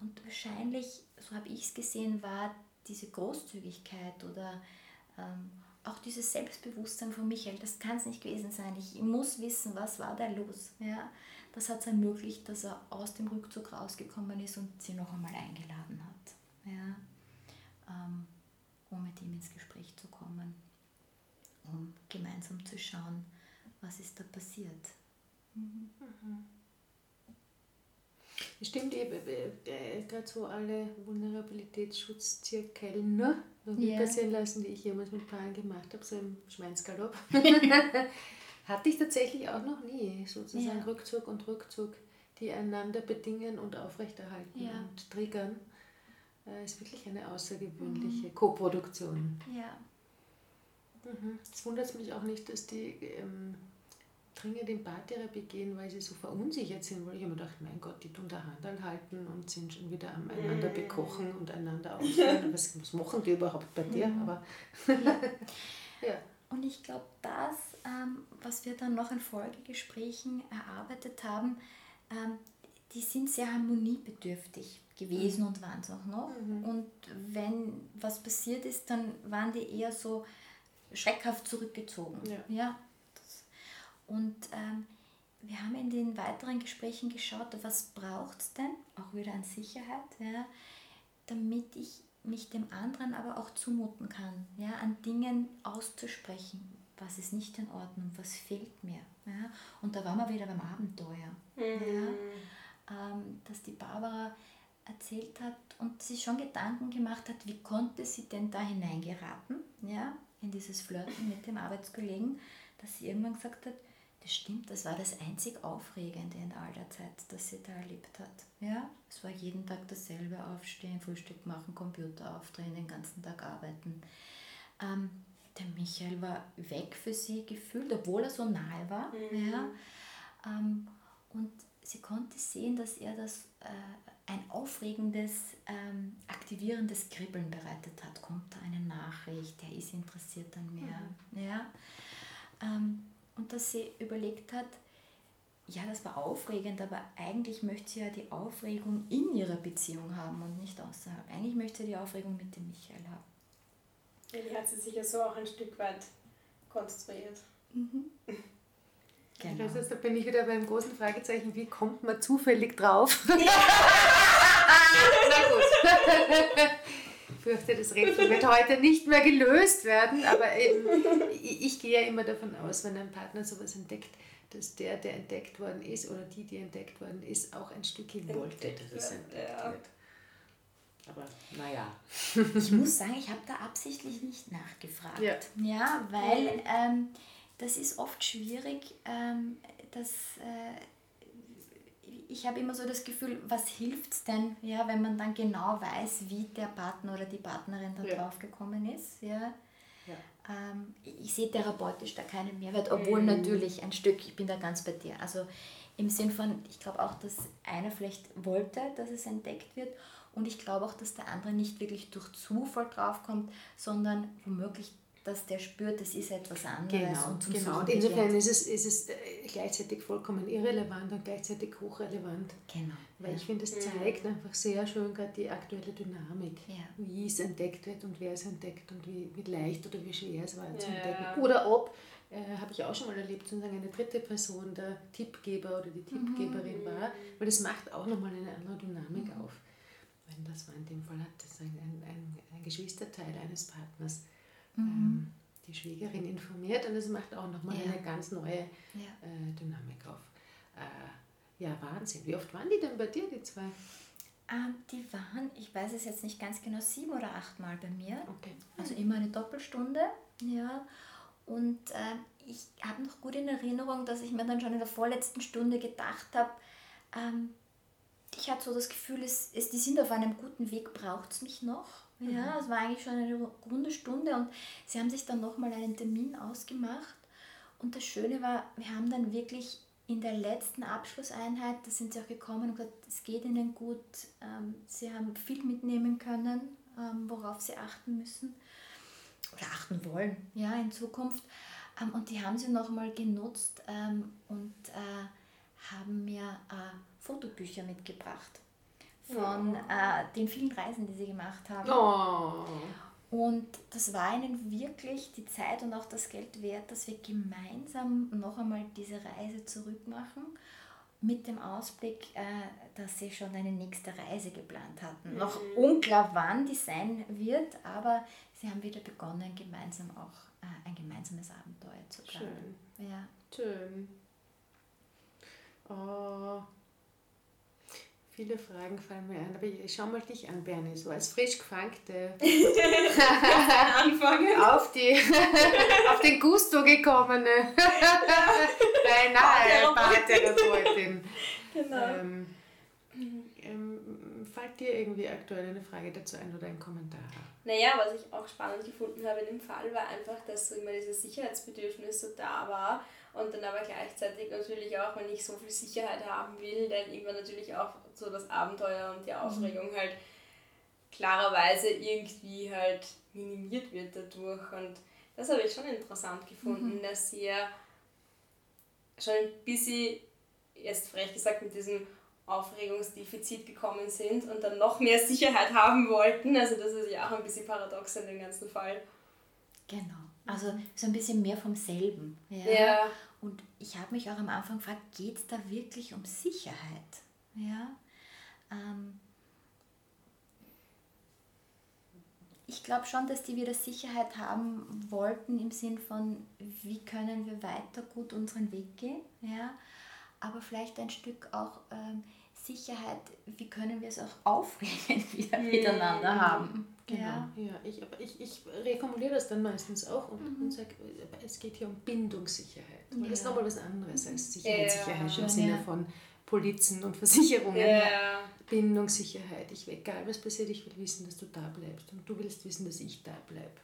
und wahrscheinlich, so habe ich es gesehen, war diese Großzügigkeit oder ähm, auch dieses Selbstbewusstsein von Michael, das kann es nicht gewesen sein. Ich muss wissen, was war da los. Ja das hat es ermöglicht, dass er aus dem Rückzug rausgekommen ist und sie noch einmal eingeladen hat, ja, ähm, um mit ihm ins Gespräch zu kommen, um gemeinsam zu schauen, was ist da passiert. Mhm. Stimmt eben, äh, äh, gerade so alle Vulnerabilitätsschutzzirkel, ne? Yeah. passieren lassen, die ich jemals mit Paaren gemacht habe, so im Schweinsgalopp. Hatte ich tatsächlich auch noch nie, sozusagen ja. Rückzug und Rückzug, die einander bedingen und aufrechterhalten ja. und triggern. Äh, ist wirklich eine außergewöhnliche mhm. Koproduktion. Ja. Mhm. Es wundert mich auch nicht, dass die ähm, dringend in Paartherapie gehen, weil sie so verunsichert sind, weil ich immer dachte, mein Gott, die tun da Hand anhalten und sind schon wieder am einander mhm. bekochen und einander ausführen. was, was machen die überhaupt bei dir? Mhm. Aber ja. Und ich glaube, das, was wir dann noch in Folgegesprächen erarbeitet haben, ähm, die sind sehr harmoniebedürftig gewesen mhm. und waren es auch noch. Mhm. Und wenn was passiert ist, dann waren die eher so schreckhaft zurückgezogen. Ja. ja und ähm, wir haben in den weiteren Gesprächen geschaut, was braucht es denn, auch wieder an Sicherheit, ja, damit ich mich dem anderen aber auch zumuten kann, ja, an Dingen auszusprechen, was ist nicht in Ordnung, was fehlt mir. Ja. Und da waren wir wieder beim Abenteuer. Mhm. Ja, ähm, dass die Barbara erzählt hat und sich schon Gedanken gemacht hat, wie konnte sie denn da hineingeraten, ja, in dieses Flirten mit dem Arbeitskollegen, dass sie irgendwann gesagt hat, das stimmt, das war das einzig Aufregende in all der Zeit, das sie da erlebt hat. Ja, es war jeden Tag dasselbe, aufstehen, Frühstück machen, Computer aufdrehen, den ganzen Tag arbeiten. Ähm, der Michael war weg für sie gefühlt, obwohl er so nahe war. Mhm. Ja, ähm, und sie konnte sehen, dass er das äh, ein aufregendes, ähm, aktivierendes Kribbeln bereitet hat. Kommt da eine Nachricht, der ist interessiert an mir. Mhm. Ja? Ähm, und dass sie überlegt hat, ja, das war aufregend, aber eigentlich möchte sie ja die Aufregung in ihrer Beziehung haben und nicht außerhalb. Eigentlich möchte sie die Aufregung mit dem Michael haben. Ja, die hat sie sich ja so auch ein Stück weit konstruiert. Mhm. Genau. Das heißt, da bin ich wieder beim großen Fragezeichen, wie kommt man zufällig drauf? Ja. Na gut. Ich fürchte, das Rätsel wird heute nicht mehr gelöst werden, aber eben, ich, ich gehe ja immer davon aus, wenn ein Partner sowas entdeckt, dass der, der entdeckt worden ist oder die, die entdeckt worden ist, auch ein Stückchen wollte, dass es entdeckt ja. wird. Aber naja. Ich muss sagen, ich habe da absichtlich nicht nachgefragt. Ja, ja weil ähm, das ist oft schwierig, ähm, dass. Äh, ich habe immer so das Gefühl, was hilft es denn, ja, wenn man dann genau weiß, wie der Partner oder die Partnerin da ja. drauf gekommen ist. Ja. ja. Ähm, ich sehe therapeutisch da keinen Mehrwert, obwohl mhm. natürlich ein Stück, ich bin da ganz bei dir. Also im Sinn von, ich glaube auch, dass einer vielleicht wollte, dass es entdeckt wird und ich glaube auch, dass der andere nicht wirklich durch Zufall draufkommt, sondern womöglich dass der spürt, das ist etwas anderes. Genau, und, genau. und insofern ist es, ist es äh, gleichzeitig vollkommen irrelevant und gleichzeitig hochrelevant. Genau. Weil ich finde, es zeigt einfach sehr schön gerade die aktuelle Dynamik, ja. wie es entdeckt wird und wer es entdeckt und wie, wie leicht oder wie schwer es war ja. zu entdecken. Oder ob, äh, habe ich auch schon mal erlebt, sozusagen eine dritte Person der Tippgeber oder die Tippgeberin mhm. war, weil das macht auch nochmal eine andere Dynamik mhm. auf. Wenn das war in dem Fall, hat das ein, ein, ein Geschwisterteil eines Partners mhm. ähm, die Schwägerin informiert und das macht auch nochmal ja. eine ganz neue ja. äh, Dynamik auf. Äh, ja, Wahnsinn. Wie oft waren die denn bei dir, die zwei? Ähm, die waren, ich weiß es jetzt nicht ganz genau, sieben oder acht Mal bei mir. Okay. Also immer eine Doppelstunde. Ja. Und äh, ich habe noch gut in Erinnerung, dass ich mir dann schon in der vorletzten Stunde gedacht habe, ähm, ich hatte so das Gefühl, es, es, die sind auf einem guten Weg, braucht es mich noch? Ja, mhm. es war eigentlich schon eine runde Stunde und sie haben sich dann nochmal einen Termin ausgemacht. Und das Schöne war, wir haben dann wirklich in der letzten Abschlusseinheit, da sind sie auch gekommen und gesagt, es geht ihnen gut, ähm, sie haben viel mitnehmen können, ähm, worauf sie achten müssen oder achten wollen ja, in Zukunft. Ähm, und die haben sie nochmal genutzt und äh, haben mir äh, Fotobücher mitgebracht von äh, den vielen Reisen, die sie gemacht haben. Oh. Und das war ihnen wirklich die Zeit und auch das Geld wert, dass wir gemeinsam noch einmal diese Reise zurückmachen, mit dem Ausblick, äh, dass sie schon eine nächste Reise geplant hatten. Mhm. Noch unklar, wann die sein wird, aber sie haben wieder begonnen, gemeinsam auch äh, ein gemeinsames Abenteuer zu planen. Schön. Ja. Schön. Oh. Viele Fragen fallen mir ein, aber ich schau mal dich an, Bernie, so als frisch gefangte auf, die, auf den Gusto gekommene beinahe Paartherapeutin. Genau. Ähm, ähm, fällt dir irgendwie aktuell eine Frage dazu ein oder ein Kommentar? Naja, was ich auch spannend gefunden habe in dem Fall, war einfach, dass so immer dieses Sicherheitsbedürfnis so da war und dann aber gleichzeitig natürlich auch, wenn ich so viel Sicherheit haben will, dann irgendwann natürlich auch so das Abenteuer und die Aufregung halt klarerweise irgendwie halt minimiert wird dadurch. Und das habe ich schon interessant gefunden, mhm. dass sie ja schon ein bisschen, jetzt frech gesagt, mit diesem Aufregungsdefizit gekommen sind und dann noch mehr Sicherheit haben wollten. Also das ist ja auch ein bisschen paradox in dem ganzen Fall. Genau. Also so ein bisschen mehr vom selben. Ja. ja. Und ich habe mich auch am Anfang gefragt, geht es da wirklich um Sicherheit? Ja. Ähm, ich glaube schon, dass die wieder Sicherheit haben wollten im Sinn von, wie können wir weiter gut unseren Weg gehen. Ja. Aber vielleicht ein Stück auch ähm, Sicherheit, wie können wir es auch aufregend wieder mhm. miteinander haben. Genau, ja, ja ich, aber ich, ich reformuliere das dann meistens auch und, mhm. und sage, es geht hier um Bindungssicherheit. Ja. Das ist nochmal was anderes als Sicherheitssicherheit ja. im Sinne von Polizen und Versicherungen. Ja. Bindungssicherheit. Ich will, egal was passiert, ich will wissen, dass du da bleibst und du willst wissen, dass ich da bleibe.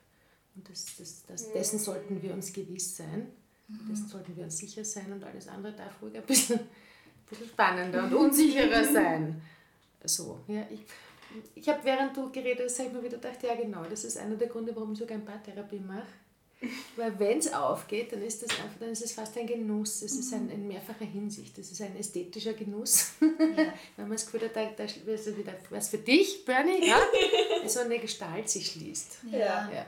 Und das, das, das, dessen sollten wir uns gewiss sein, mhm. dessen sollten wir uns sicher sein und alles andere darf ruhig ein bisschen bisschen spannender und unsicherer sein. So, ja, ich, ich habe während du geredet hast, mir wieder gedacht, ja genau, das ist einer der Gründe, warum ich sogar ein Paartherapie mache. Weil wenn es aufgeht, dann ist das einfach, dann ist es fast ein Genuss. Es ist ein, in mehrfacher Hinsicht. Es ist ein ästhetischer Genuss. Ja. wenn man das Gefühl hat, da, da ist wieder was für dich, Bernie, ja? so eine Gestalt sich schließt. Ja. ja.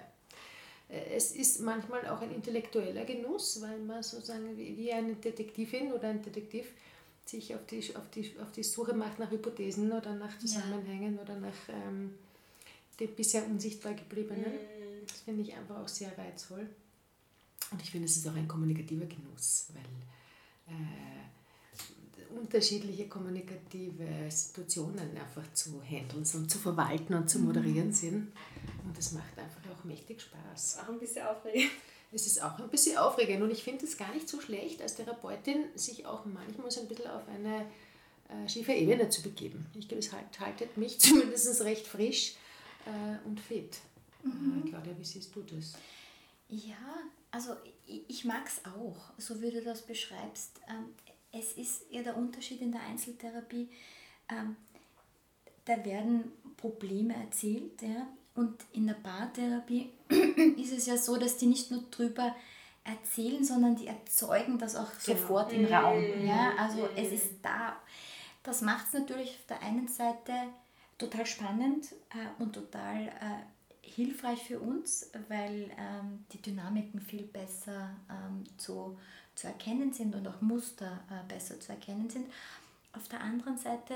Es ist manchmal auch ein intellektueller Genuss, weil man sozusagen wie eine Detektivin oder ein Detektiv sich auf die, auf, die, auf die Suche macht nach Hypothesen oder nach Zusammenhängen ja. oder nach ähm, dem bisher unsichtbar gebliebenen. Mhm. Das finde ich einfach auch sehr reizvoll. Und ich finde, es ist auch ein kommunikativer Genuss, weil äh, unterschiedliche kommunikative Situationen einfach zu handeln und zu verwalten und zu moderieren mhm. sind. Und das macht einfach auch mächtig Spaß. Auch ein bisschen aufregend es ist auch ein bisschen aufregend und ich finde es gar nicht so schlecht, als Therapeutin sich auch manchmal so ein bisschen auf eine äh, schiefe Ebene zu begeben. Ich glaube, es halt, haltet mich zumindest recht frisch äh, und fit. Mhm. Äh, Claudia, wie siehst du das? Ja, also ich, ich mag es auch, so wie du das beschreibst. Ähm, es ist ja der Unterschied in der Einzeltherapie, ähm, da werden Probleme erzählt, ja, und in der Paartherapie ist es ja so, dass die nicht nur drüber erzählen, sondern die erzeugen das auch genau. sofort im Raum. Ja? Also es ist da. Das macht es natürlich auf der einen Seite total spannend äh, und total äh, hilfreich für uns, weil ähm, die Dynamiken viel besser ähm, zu, zu erkennen sind und auch Muster äh, besser zu erkennen sind. Auf der anderen Seite,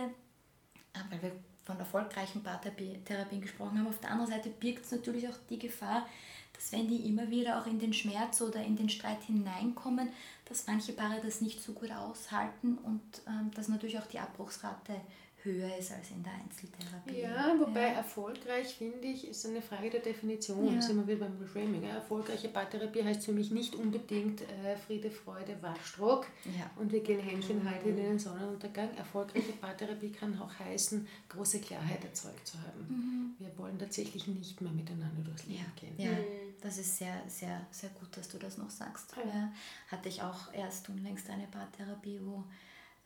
äh, weil wir von erfolgreichen Paartherapien gesprochen haben. Auf der anderen Seite birgt es natürlich auch die Gefahr, dass wenn die immer wieder auch in den Schmerz oder in den Streit hineinkommen, dass manche Paare das nicht so gut aushalten und ähm, dass natürlich auch die Abbruchsrate höher ist als in der Einzeltherapie. Ja, wobei ja. erfolgreich, finde ich, ist eine Frage der Definition. Ja. Sind wir wieder beim Reframing. Erfolgreiche Paartherapie heißt für mich nicht unbedingt äh, Friede, Freude, Waschstrock ja. und wir gehen Händchen mhm. halten in den Sonnenuntergang. Erfolgreiche Paartherapie kann auch heißen, große Klarheit erzeugt zu haben. Mhm. Wir wollen tatsächlich nicht mehr miteinander durchs Leben gehen. Ja, mhm. das ist sehr, sehr, sehr gut, dass du das noch sagst. Ja. Hatte ich auch erst unlängst eine Paartherapie, wo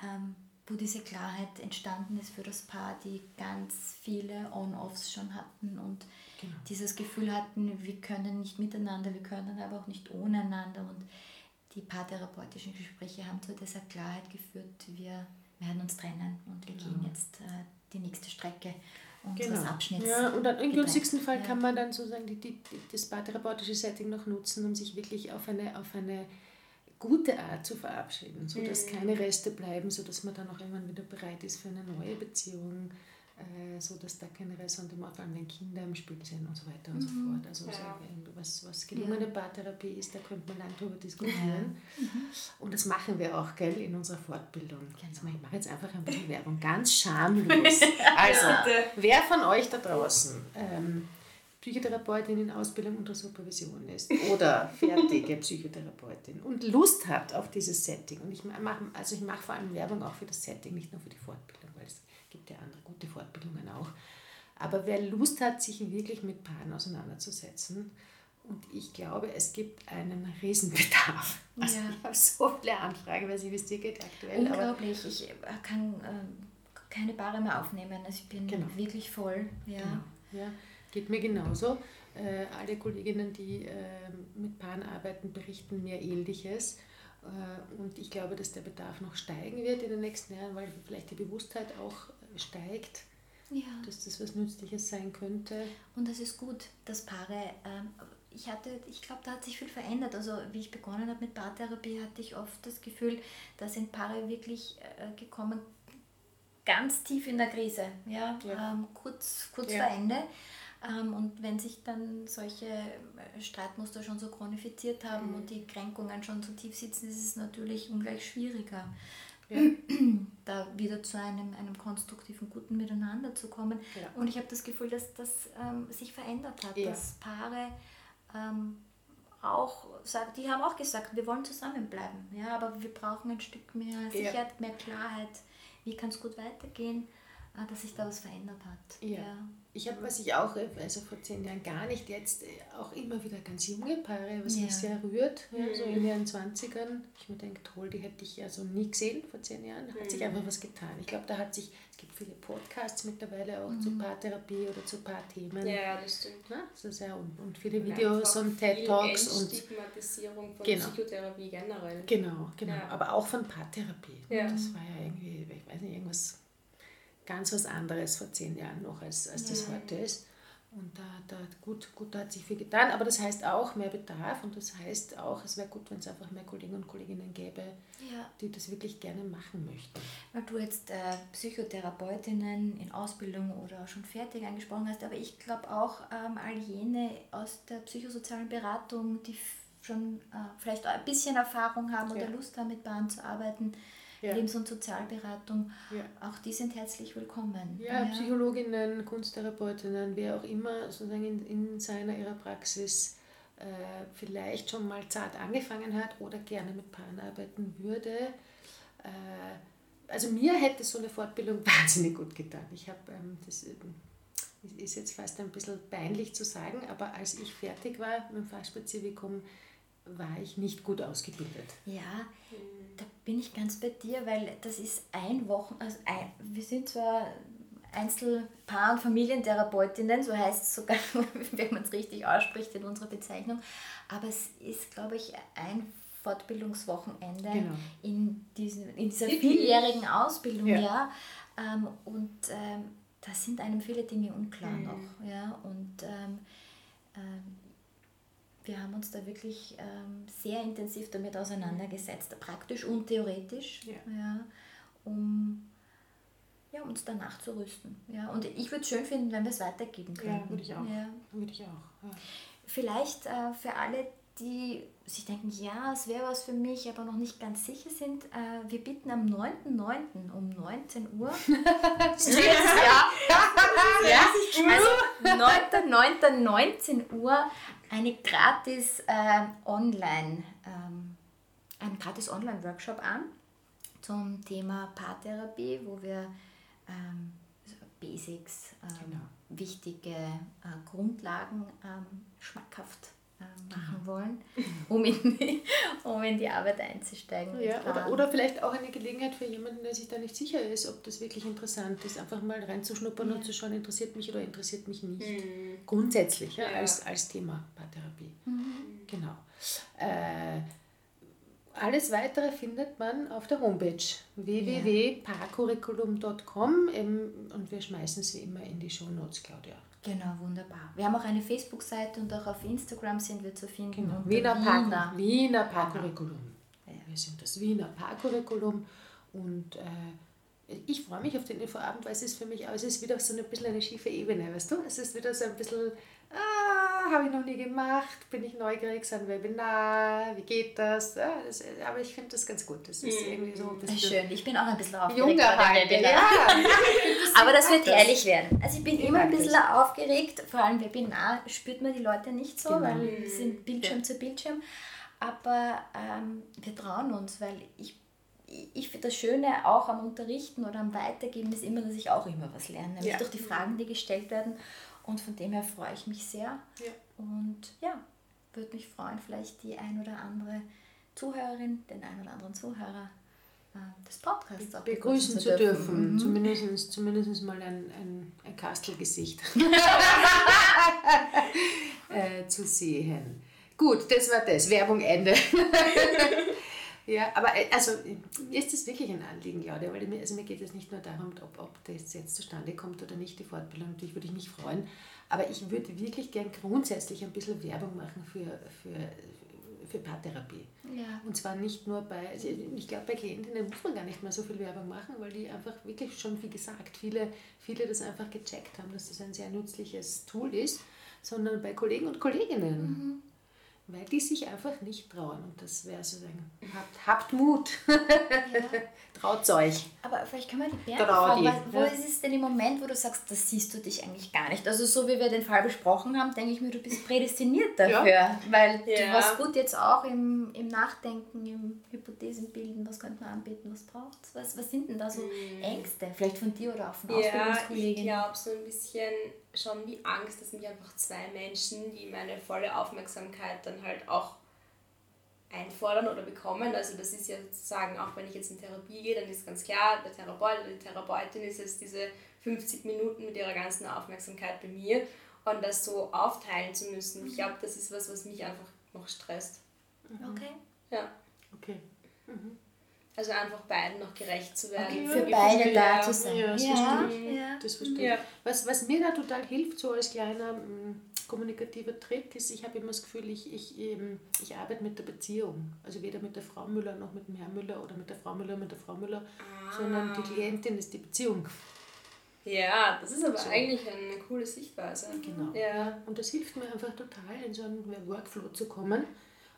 ähm, wo diese Klarheit entstanden ist für das Paar, die ganz viele On-Offs schon hatten und genau. dieses Gefühl hatten, wir können nicht miteinander, wir können aber auch nicht ohne einander. Und die paartherapeutischen Gespräche haben zu dieser Klarheit geführt, wir werden uns trennen und wir genau. gehen jetzt äh, die nächste Strecke unseres genau. Abschnitts. Ja, und dann, im günstigsten Fall ja. kann man dann sozusagen die, die, das paartherapeutische Setting noch nutzen, um sich wirklich auf eine, auf eine gute Art zu verabschieden, sodass mhm. keine Reste bleiben, sodass man dann auch irgendwann wieder bereit ist für eine neue Beziehung, äh, sodass da keine Ressentiments, vor allem wenn Kinder im Spiel sind und so weiter und mhm. so fort. Also ja. so, was, was gelungene ja. Paartherapie ist, da könnte man lange darüber diskutieren. Ja. Mhm. Und das machen wir auch, gell, in unserer Fortbildung. Genau. Ich mache jetzt einfach ein bisschen Werbung, ganz schamlos. Also, wer von euch da draußen ähm, Psychotherapeutin in Ausbildung unter Supervision ist oder fertige Psychotherapeutin und Lust hat auf dieses Setting. Und ich mache also ich vor allem Werbung auch für das Setting, nicht nur für die Fortbildung, weil es gibt ja andere gute Fortbildungen auch. Aber wer Lust hat, sich wirklich mit Paaren auseinanderzusetzen, und ich glaube, es gibt einen Riesenbedarf. Also ja. Ich habe so viele Anfragen, weil sie wie es dir geht aktuell. Unglaublich. ich kann ähm, keine Paare mehr aufnehmen. Also ich bin genau. wirklich voll. Ja. Genau. ja. Geht mir genauso. Äh, alle Kolleginnen, die äh, mit Paaren arbeiten, berichten mir Ähnliches. Äh, und ich glaube, dass der Bedarf noch steigen wird in den nächsten Jahren, weil vielleicht die Bewusstheit auch steigt, ja. dass das was Nützliches sein könnte. Und es ist gut, dass Paare, ähm, ich hatte, ich glaube, da hat sich viel verändert. Also wie ich begonnen habe mit Paartherapie, hatte ich oft das Gefühl, da sind Paare wirklich äh, gekommen, ganz tief in der Krise, ja, ja. Ähm, kurz, kurz ja. vor Ende. Ähm, und wenn sich dann solche äh, Streitmuster schon so chronifiziert haben mhm. und die Kränkungen schon so tief sitzen, ist es natürlich ungleich schwieriger, ja. da wieder zu einem, einem konstruktiven, guten Miteinander zu kommen. Ja. Und ich habe das Gefühl, dass das ähm, sich verändert hat, ja. dass Paare ähm, auch sagen, die haben auch gesagt, wir wollen zusammenbleiben, ja, aber wir brauchen ein Stück mehr Sicherheit, mehr Klarheit, wie kann es gut weitergehen, äh, dass sich da was verändert hat. Ja. Ich habe, was ich auch, also vor zehn Jahren gar nicht, jetzt äh, auch immer wieder ganz junge Paare, was ja. mich sehr rührt, ja, so in ihren 20ern. Ich mir denke, toll, die hätte ich also nie gesehen vor zehn Jahren. Da hat mhm. sich einfach was getan. Ich glaube, da hat sich, es gibt viele Podcasts mittlerweile auch mhm. zu Paartherapie oder zu Paarthemen. Ja, das stimmt. Na, das ist ja, und, und viele Videos und TED-Talks und Stigmatisierung von genau. Psychotherapie generell. Genau, genau. Ja. Aber auch von Paartherapie. Ja. Das war ja irgendwie, ich weiß nicht, irgendwas ganz was anderes vor zehn Jahren noch, als, als das heute ist. Und da, da gut, gut, da hat sich viel getan, aber das heißt auch mehr Bedarf und das heißt auch, es wäre gut, wenn es einfach mehr Kollegen und Kolleginnen gäbe, ja. die das wirklich gerne machen möchten. Weil du jetzt äh, Psychotherapeutinnen in Ausbildung oder schon fertig angesprochen hast, aber ich glaube auch ähm, all jene aus der psychosozialen Beratung, die schon äh, vielleicht ein bisschen Erfahrung haben oder ja. Lust haben, mit Bahn zu arbeiten, ja. Lebens- und Sozialberatung, ja. auch die sind herzlich willkommen. Ja, ja, Psychologinnen, Kunsttherapeutinnen, wer auch immer sozusagen in, in seiner ihrer Praxis äh, vielleicht schon mal zart angefangen hat oder gerne mit Paaren arbeiten würde. Äh, also mir hätte so eine Fortbildung wahnsinnig gut getan. Ich habe, ähm, das ist jetzt fast ein bisschen peinlich zu sagen, aber als ich fertig war mit dem Fachspezifikum, war ich nicht gut ausgebildet. Ja, da bin ich ganz bei dir, weil das ist ein Wochen, also ein, wir sind zwar Einzelpaar- und Familientherapeutinnen, so heißt es sogar, wenn man es richtig ausspricht in unserer Bezeichnung, aber es ist, glaube ich, ein Fortbildungswochenende genau. in, diesen, in dieser vierjährigen Ausbildung, ja. ja. Ähm, und ähm, da sind einem viele Dinge unklar mhm. noch. Ja? Und ähm, ähm wir haben uns da wirklich ähm, sehr intensiv damit auseinandergesetzt, praktisch und theoretisch, ja. ja um ja, uns danach zu rüsten. Ja. Und ich würde es schön finden, wenn wir es weitergeben können. Ja, würde ich auch. Ja. Würde ich auch. Ja. Vielleicht äh, für alle, die sich denken, ja, es wäre was für mich, aber noch nicht ganz sicher sind, äh, wir bieten am 9.9. um 19 Uhr. ja. ja. Also 9.9.19 Uhr eine gratis äh, Online, ähm, einen gratis Online-Workshop an zum Thema Paartherapie, wo wir ähm, Basics, ähm, genau. wichtige äh, Grundlagen ähm, schmackhaft machen wollen, um in, die, um in die Arbeit einzusteigen. Ja, oder, oder vielleicht auch eine Gelegenheit für jemanden, der sich da nicht sicher ist, ob das wirklich interessant ist, einfach mal reinzuschnuppern ja. und zu schauen, interessiert mich oder interessiert mich nicht. Mhm. Grundsätzlich ja, ja, Als, als Thema Paartherapie. Mhm. Genau. Äh, alles weitere findet man auf der Homepage www.parcurriculum.com und wir schmeißen sie immer in die Show Notes, Claudia. Genau, wunderbar. Wir haben auch eine Facebook-Seite und auch auf Instagram sind wir zu finden. Genau. Wiener, Wiener. Wiener Parcurriculum. Ja. Wir sind das Wiener Parcurriculum und äh, ich freue mich auf den Infoabend, weil es ist für mich, aber es ist wieder so ein bisschen eine schiefe Ebene, weißt du? Es ist wieder so ein bisschen ah, habe ich noch nie gemacht, bin ich neugierig, so ein Webinar, wie geht das? Ja, das aber ich finde das ganz gut. Das ist mhm. irgendwie so ein bisschen Schön, ich bin auch ein bisschen aufgeregt. Junger halt, ja. aber das wird ehrlich werden. Also ich bin ich immer ein bisschen das. aufgeregt, vor allem Webinar spürt man die Leute nicht so, genau. weil wir sind Bildschirm ja. zu Bildschirm. Aber ähm, wir trauen uns, weil ich ich finde das Schöne auch am Unterrichten oder am Weitergeben ist immer, dass ich auch immer was lerne, nämlich ja. durch die Fragen, die gestellt werden. Und von dem her freue ich mich sehr. Ja. Und ja, würde mich freuen, vielleicht die ein oder andere Zuhörerin, den ein oder anderen Zuhörer äh, des Podcasts auch begrüßen zu dürfen. dürfen. Mhm. Zumindest, zumindest mal ein, ein, ein Kastelgesicht äh, zu sehen. Gut, das war das. Werbung Ende. ja, aber äh, also mir ist das wirklich ein Anliegen, Claudia, weil mir, also mir geht es nicht nur darum, ob, ob das jetzt zustande kommt oder nicht, die Fortbildung. Natürlich würde ich mich freuen. Aber ich würde wirklich gern grundsätzlich ein bisschen Werbung machen für, für, für Paartherapie. Ja. Und zwar nicht nur bei, also ich glaube, bei Klientinnen muss man gar nicht mehr so viel Werbung machen, weil die einfach wirklich schon, wie gesagt, viele, viele das einfach gecheckt haben, dass das ein sehr nützliches Tool ist, sondern bei Kollegen und Kolleginnen. Mhm weil die sich einfach nicht trauen. Und das wäre so sagen, habt, habt Mut, ja. traut euch. Aber vielleicht können wir die Berge fragen, die, wo ja. ist es denn im Moment, wo du sagst, das siehst du dich eigentlich gar nicht? Also so wie wir den Fall besprochen haben, denke ich mir, du bist prädestiniert dafür, ja. weil du warst gut jetzt auch im, im Nachdenken, im Hypothesenbilden, was könnte man anbieten, was braucht es? Was, was sind denn da so mhm. Ängste, vielleicht von dir oder auch von ja, ich glaube so ein bisschen schon wie Angst, dass mich einfach zwei Menschen, die meine volle Aufmerksamkeit dann halt auch einfordern oder bekommen. Also das ist ja sozusagen, auch wenn ich jetzt in Therapie gehe, dann ist ganz klar, der Therapeut oder die Therapeutin ist jetzt diese 50 Minuten mit ihrer ganzen Aufmerksamkeit bei mir und das so aufteilen zu müssen. Ich glaube, das ist was, was mich einfach noch stresst. Okay. Ja. Okay. Mhm. Also einfach beiden noch gerecht zu werden. Okay, für beide da zu sein. Ja, das ja. verstehe ich. Ja. Das verstehe ja. Was, was mir da total hilft, so als kleiner m, kommunikativer Trick, ist, ich habe immer das Gefühl, ich, ich, ich arbeite mit der Beziehung. Also weder mit der Frau Müller noch mit dem Herrn Müller oder mit der Frau Müller mit der Frau Müller, ah. sondern die Klientin ist die Beziehung. Ja, das ist aber so. eigentlich eine coole Sichtweise. Genau. Ja. Und das hilft mir einfach total, in so einen Workflow zu kommen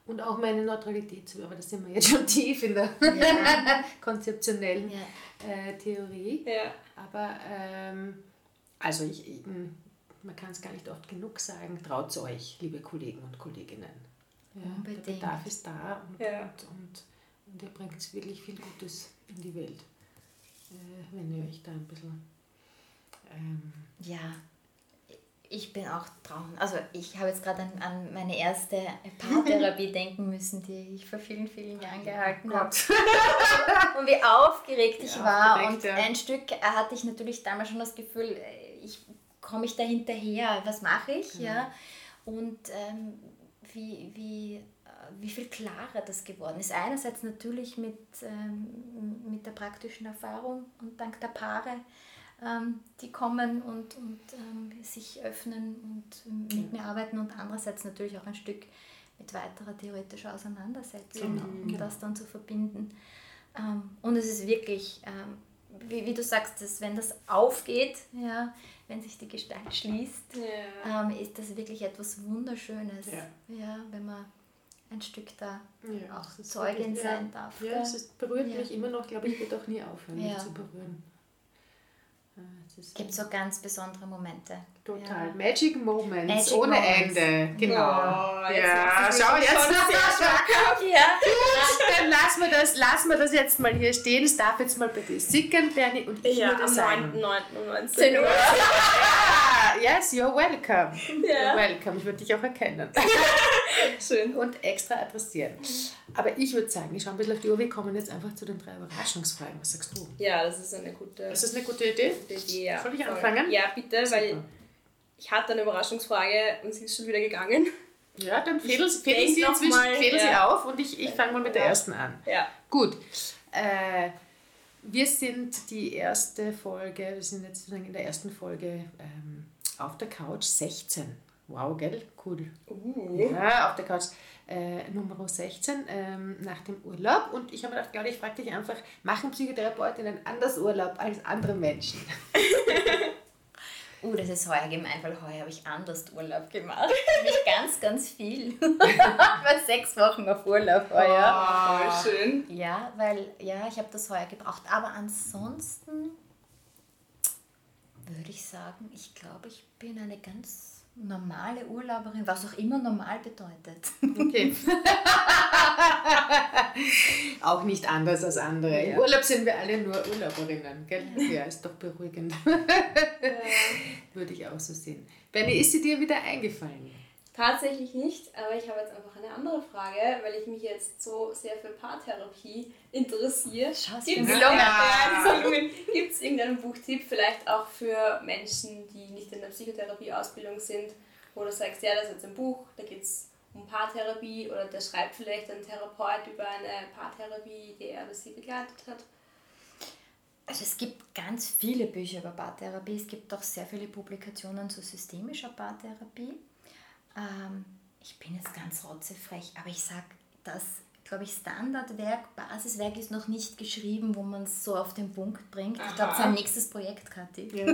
und auch meine Neutralität zu, aber das sind wir jetzt schon tief in der ja. konzeptionellen ja. Äh, Theorie. Ja. Aber ähm, also ich, ich man kann es gar nicht oft genug sagen, traut euch, liebe Kollegen und Kolleginnen. Ja, der Bedarf ist da und, und, und ihr bringt wirklich viel Gutes in die Welt, äh, wenn ihr euch da ein bisschen... Ähm, ja, ich bin auch traum. Also ich habe jetzt gerade an, an meine erste Paartherapie denken müssen, die ich vor vielen, vielen Jahren gehalten habe. und wie aufgeregt ich ja, war. Und ja. ein Stück hatte ich natürlich damals schon das Gefühl, ich komme ich da hinterher, was mache ich? Genau. Ja. Und ähm, wie, wie, äh, wie viel klarer das geworden ist. Einerseits natürlich mit, ähm, mit der praktischen Erfahrung und dank der Paare ähm, die kommen und, und ähm, sich öffnen und mit mir arbeiten und andererseits natürlich auch ein Stück mit weiterer theoretischer Auseinandersetzung, genau. um genau. das dann zu verbinden. Ähm, und es ist wirklich, ähm, wie, wie du sagst, dass, wenn das aufgeht, ja, wenn sich die Gestalt schließt, ja. Ähm, ist das wirklich etwas Wunderschönes, ja. ja wenn man ein Stück da ja, auch Zeugin wirklich, sein darf. Ja, es berührt mich immer noch, glaube ich, wird auch nie aufhören, mich zu berühren. Es gibt so ganz besondere Momente. Total. Ja. Magic Moments Magic ohne Moments. Ende. Genau. Oh, ja, schau jetzt. ja. Gut, dann lassen wir, das, lassen wir das jetzt mal hier stehen. Es darf jetzt mal bei dir sickern, Bernie. Und ich ja, würde sagen. 9. 9. 19 Uhr. yes, you're welcome. Ja. You're welcome. Ich würde dich auch erkennen. Schön. Und extra adressieren. Aber ich würde sagen, ich schaue ein bisschen auf die Uhr. Wir kommen jetzt einfach zu den drei Überraschungsfragen. Was sagst du? Ja, das ist eine gute, ist das eine gute Idee. Gute Idee ja. Soll ich anfangen? Ja, bitte, Super. weil ich hatte eine Überraschungsfrage und sie ist schon wieder gegangen. Ja, dann fädeln Sie, fädeln Sie, inzwischen, mal, fädeln ja. Sie auf und ich, ich fange mal mit der ersten an. Ja. Gut. Äh, wir sind die erste Folge, wir sind jetzt in der ersten Folge ähm, auf der Couch 16. Wow, gell? Cool. Uh. Ja, auf der Couch äh, Nummer 16 ähm, nach dem Urlaub. Und ich habe mir gedacht, glaube ich, frage dich einfach, machen Psychotherapeutinnen anders Urlaub als andere Menschen? Uh, das ist heuer gemein, weil heuer habe ich anders Urlaub gemacht. Nämlich ganz, ganz viel. ich war sechs Wochen auf Urlaub heuer. Oh, schön. Ja, weil, ja, ich habe das heuer gebraucht. Aber ansonsten würde ich sagen, ich glaube, ich bin eine ganz normale Urlauberin, was auch immer normal bedeutet. Okay. Auch nicht anders als andere. Im Urlaub sind wir alle nur Urlauberinnen, gell? Ja, ist doch beruhigend. Würde ich auch so sehen. Benny, ist sie dir wieder eingefallen? Tatsächlich nicht, aber ich habe jetzt einfach eine andere Frage, weil ich mich jetzt so sehr für Paartherapie interessiere. Gibt es irgendeinen Buchtipp, vielleicht auch für Menschen, die nicht in der Psychotherapie-Ausbildung sind, wo du sagst, ja, das ist jetzt ein Buch, da geht es um Paartherapie oder der schreibt vielleicht ein Therapeut über eine Paartherapie, die er oder sie begleitet hat? Also es gibt ganz viele Bücher über Paartherapie, es gibt auch sehr viele Publikationen zu systemischer Paartherapie. Ähm, ich bin jetzt ganz rotzefrech, aber ich sage, das, glaube ich, Standardwerk, Basiswerk ist noch nicht geschrieben, wo man es so auf den Punkt bringt. Aha. Ich glaube, sein nächstes Projekt, Kathi. Ja.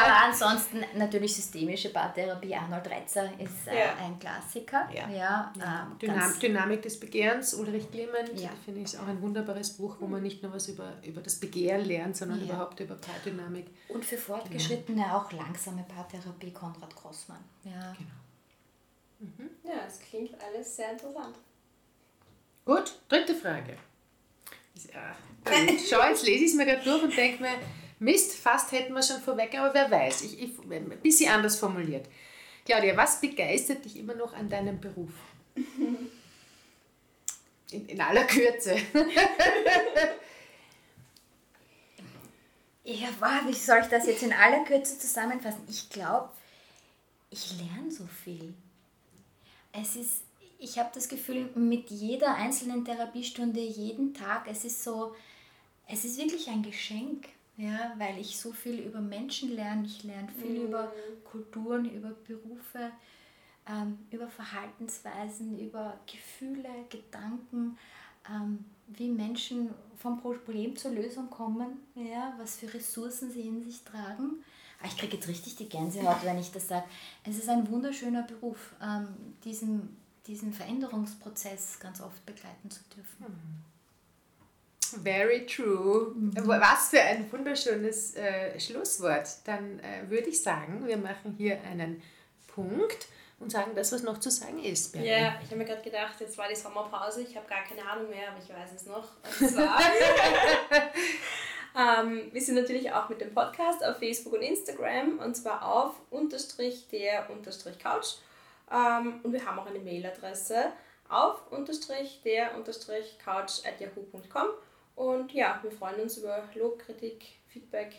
aber ansonsten natürlich systemische Paartherapie. Arnold Retzer ist äh, ja. ein Klassiker. Ja. ja, ähm, Dynam Dynamik des Begehrens, Ulrich Clement, ja. finde ich, ist auch ein wunderbares Buch, wo man nicht nur was über, über das Begehren lernt, sondern überhaupt über Paardynamik. Und für Fortgeschrittene genau. auch langsame Paartherapie, Konrad Grossmann. Ja. Genau. Mhm. Ja, es klingt alles sehr interessant. Gut, dritte Frage. Ja, schau, jetzt lese ich es mir gerade durch und denke mir, Mist, fast hätten wir schon vorweg, aber wer weiß. Ich, ich, ein bisschen anders formuliert. Claudia, was begeistert dich immer noch an deinem Beruf? In, in aller Kürze. ja, wow, wie soll ich das jetzt in aller Kürze zusammenfassen? Ich glaube, ich lerne so viel es ist, ich habe das Gefühl, mit jeder einzelnen Therapiestunde, jeden Tag, es ist so, es ist wirklich ein Geschenk, ja, weil ich so viel über Menschen lerne. Ich lerne viel mhm. über Kulturen, über Berufe, ähm, über Verhaltensweisen, über Gefühle, Gedanken, ähm, wie Menschen vom Problem zur Lösung kommen, ja, was für Ressourcen sie in sich tragen. Ah, ich kriege jetzt richtig die Gänsehaut, wenn ich das sage. Es ist ein wunderschöner Beruf, ähm, diesen, diesen Veränderungsprozess ganz oft begleiten zu dürfen. Hm. Very true. Mhm. Was für ein wunderschönes äh, Schlusswort. Dann äh, würde ich sagen, wir machen hier einen Punkt und sagen das, was noch zu sagen ist. Ja, yeah, ich habe mir gerade gedacht, jetzt war die Sommerpause, ich habe gar keine Ahnung mehr, aber ich weiß es noch. Ähm, wir sind natürlich auch mit dem Podcast auf Facebook und Instagram und zwar auf unterstrich der unterstrich Couch. Ähm, und wir haben auch eine Mailadresse auf unterstrich der unterstrich Couch at yahoo.com. Und ja, wir freuen uns über Lob, Kritik, Feedback,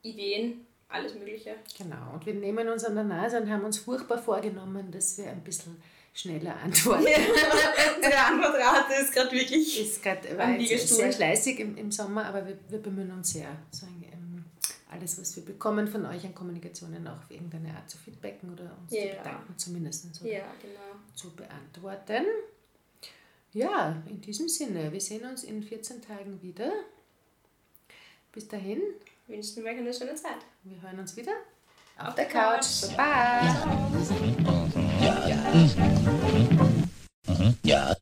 Ideen, alles Mögliche. Genau, und wir nehmen uns an der Nase und haben uns furchtbar vorgenommen, dass wir ein bisschen schneller antworten. Ja, unsere Antwortrate ist gerade wirklich ist grad, sehr fleißig im, im Sommer, aber wir, wir bemühen uns sehr, sagen, ähm, alles, was wir bekommen von euch an Kommunikationen, auch auf irgendeine Art zu feedbacken oder uns ja. zu bedanken, zumindest so ja, genau. zu beantworten. Ja, in diesem Sinne, wir sehen uns in 14 Tagen wieder. Bis dahin wünschen wir euch eine schöne Zeit. Wir hören uns wieder auf, auf der Couch. Couch. Bye. Ja. Ja. Ja. Mhm. Ja. Mhm.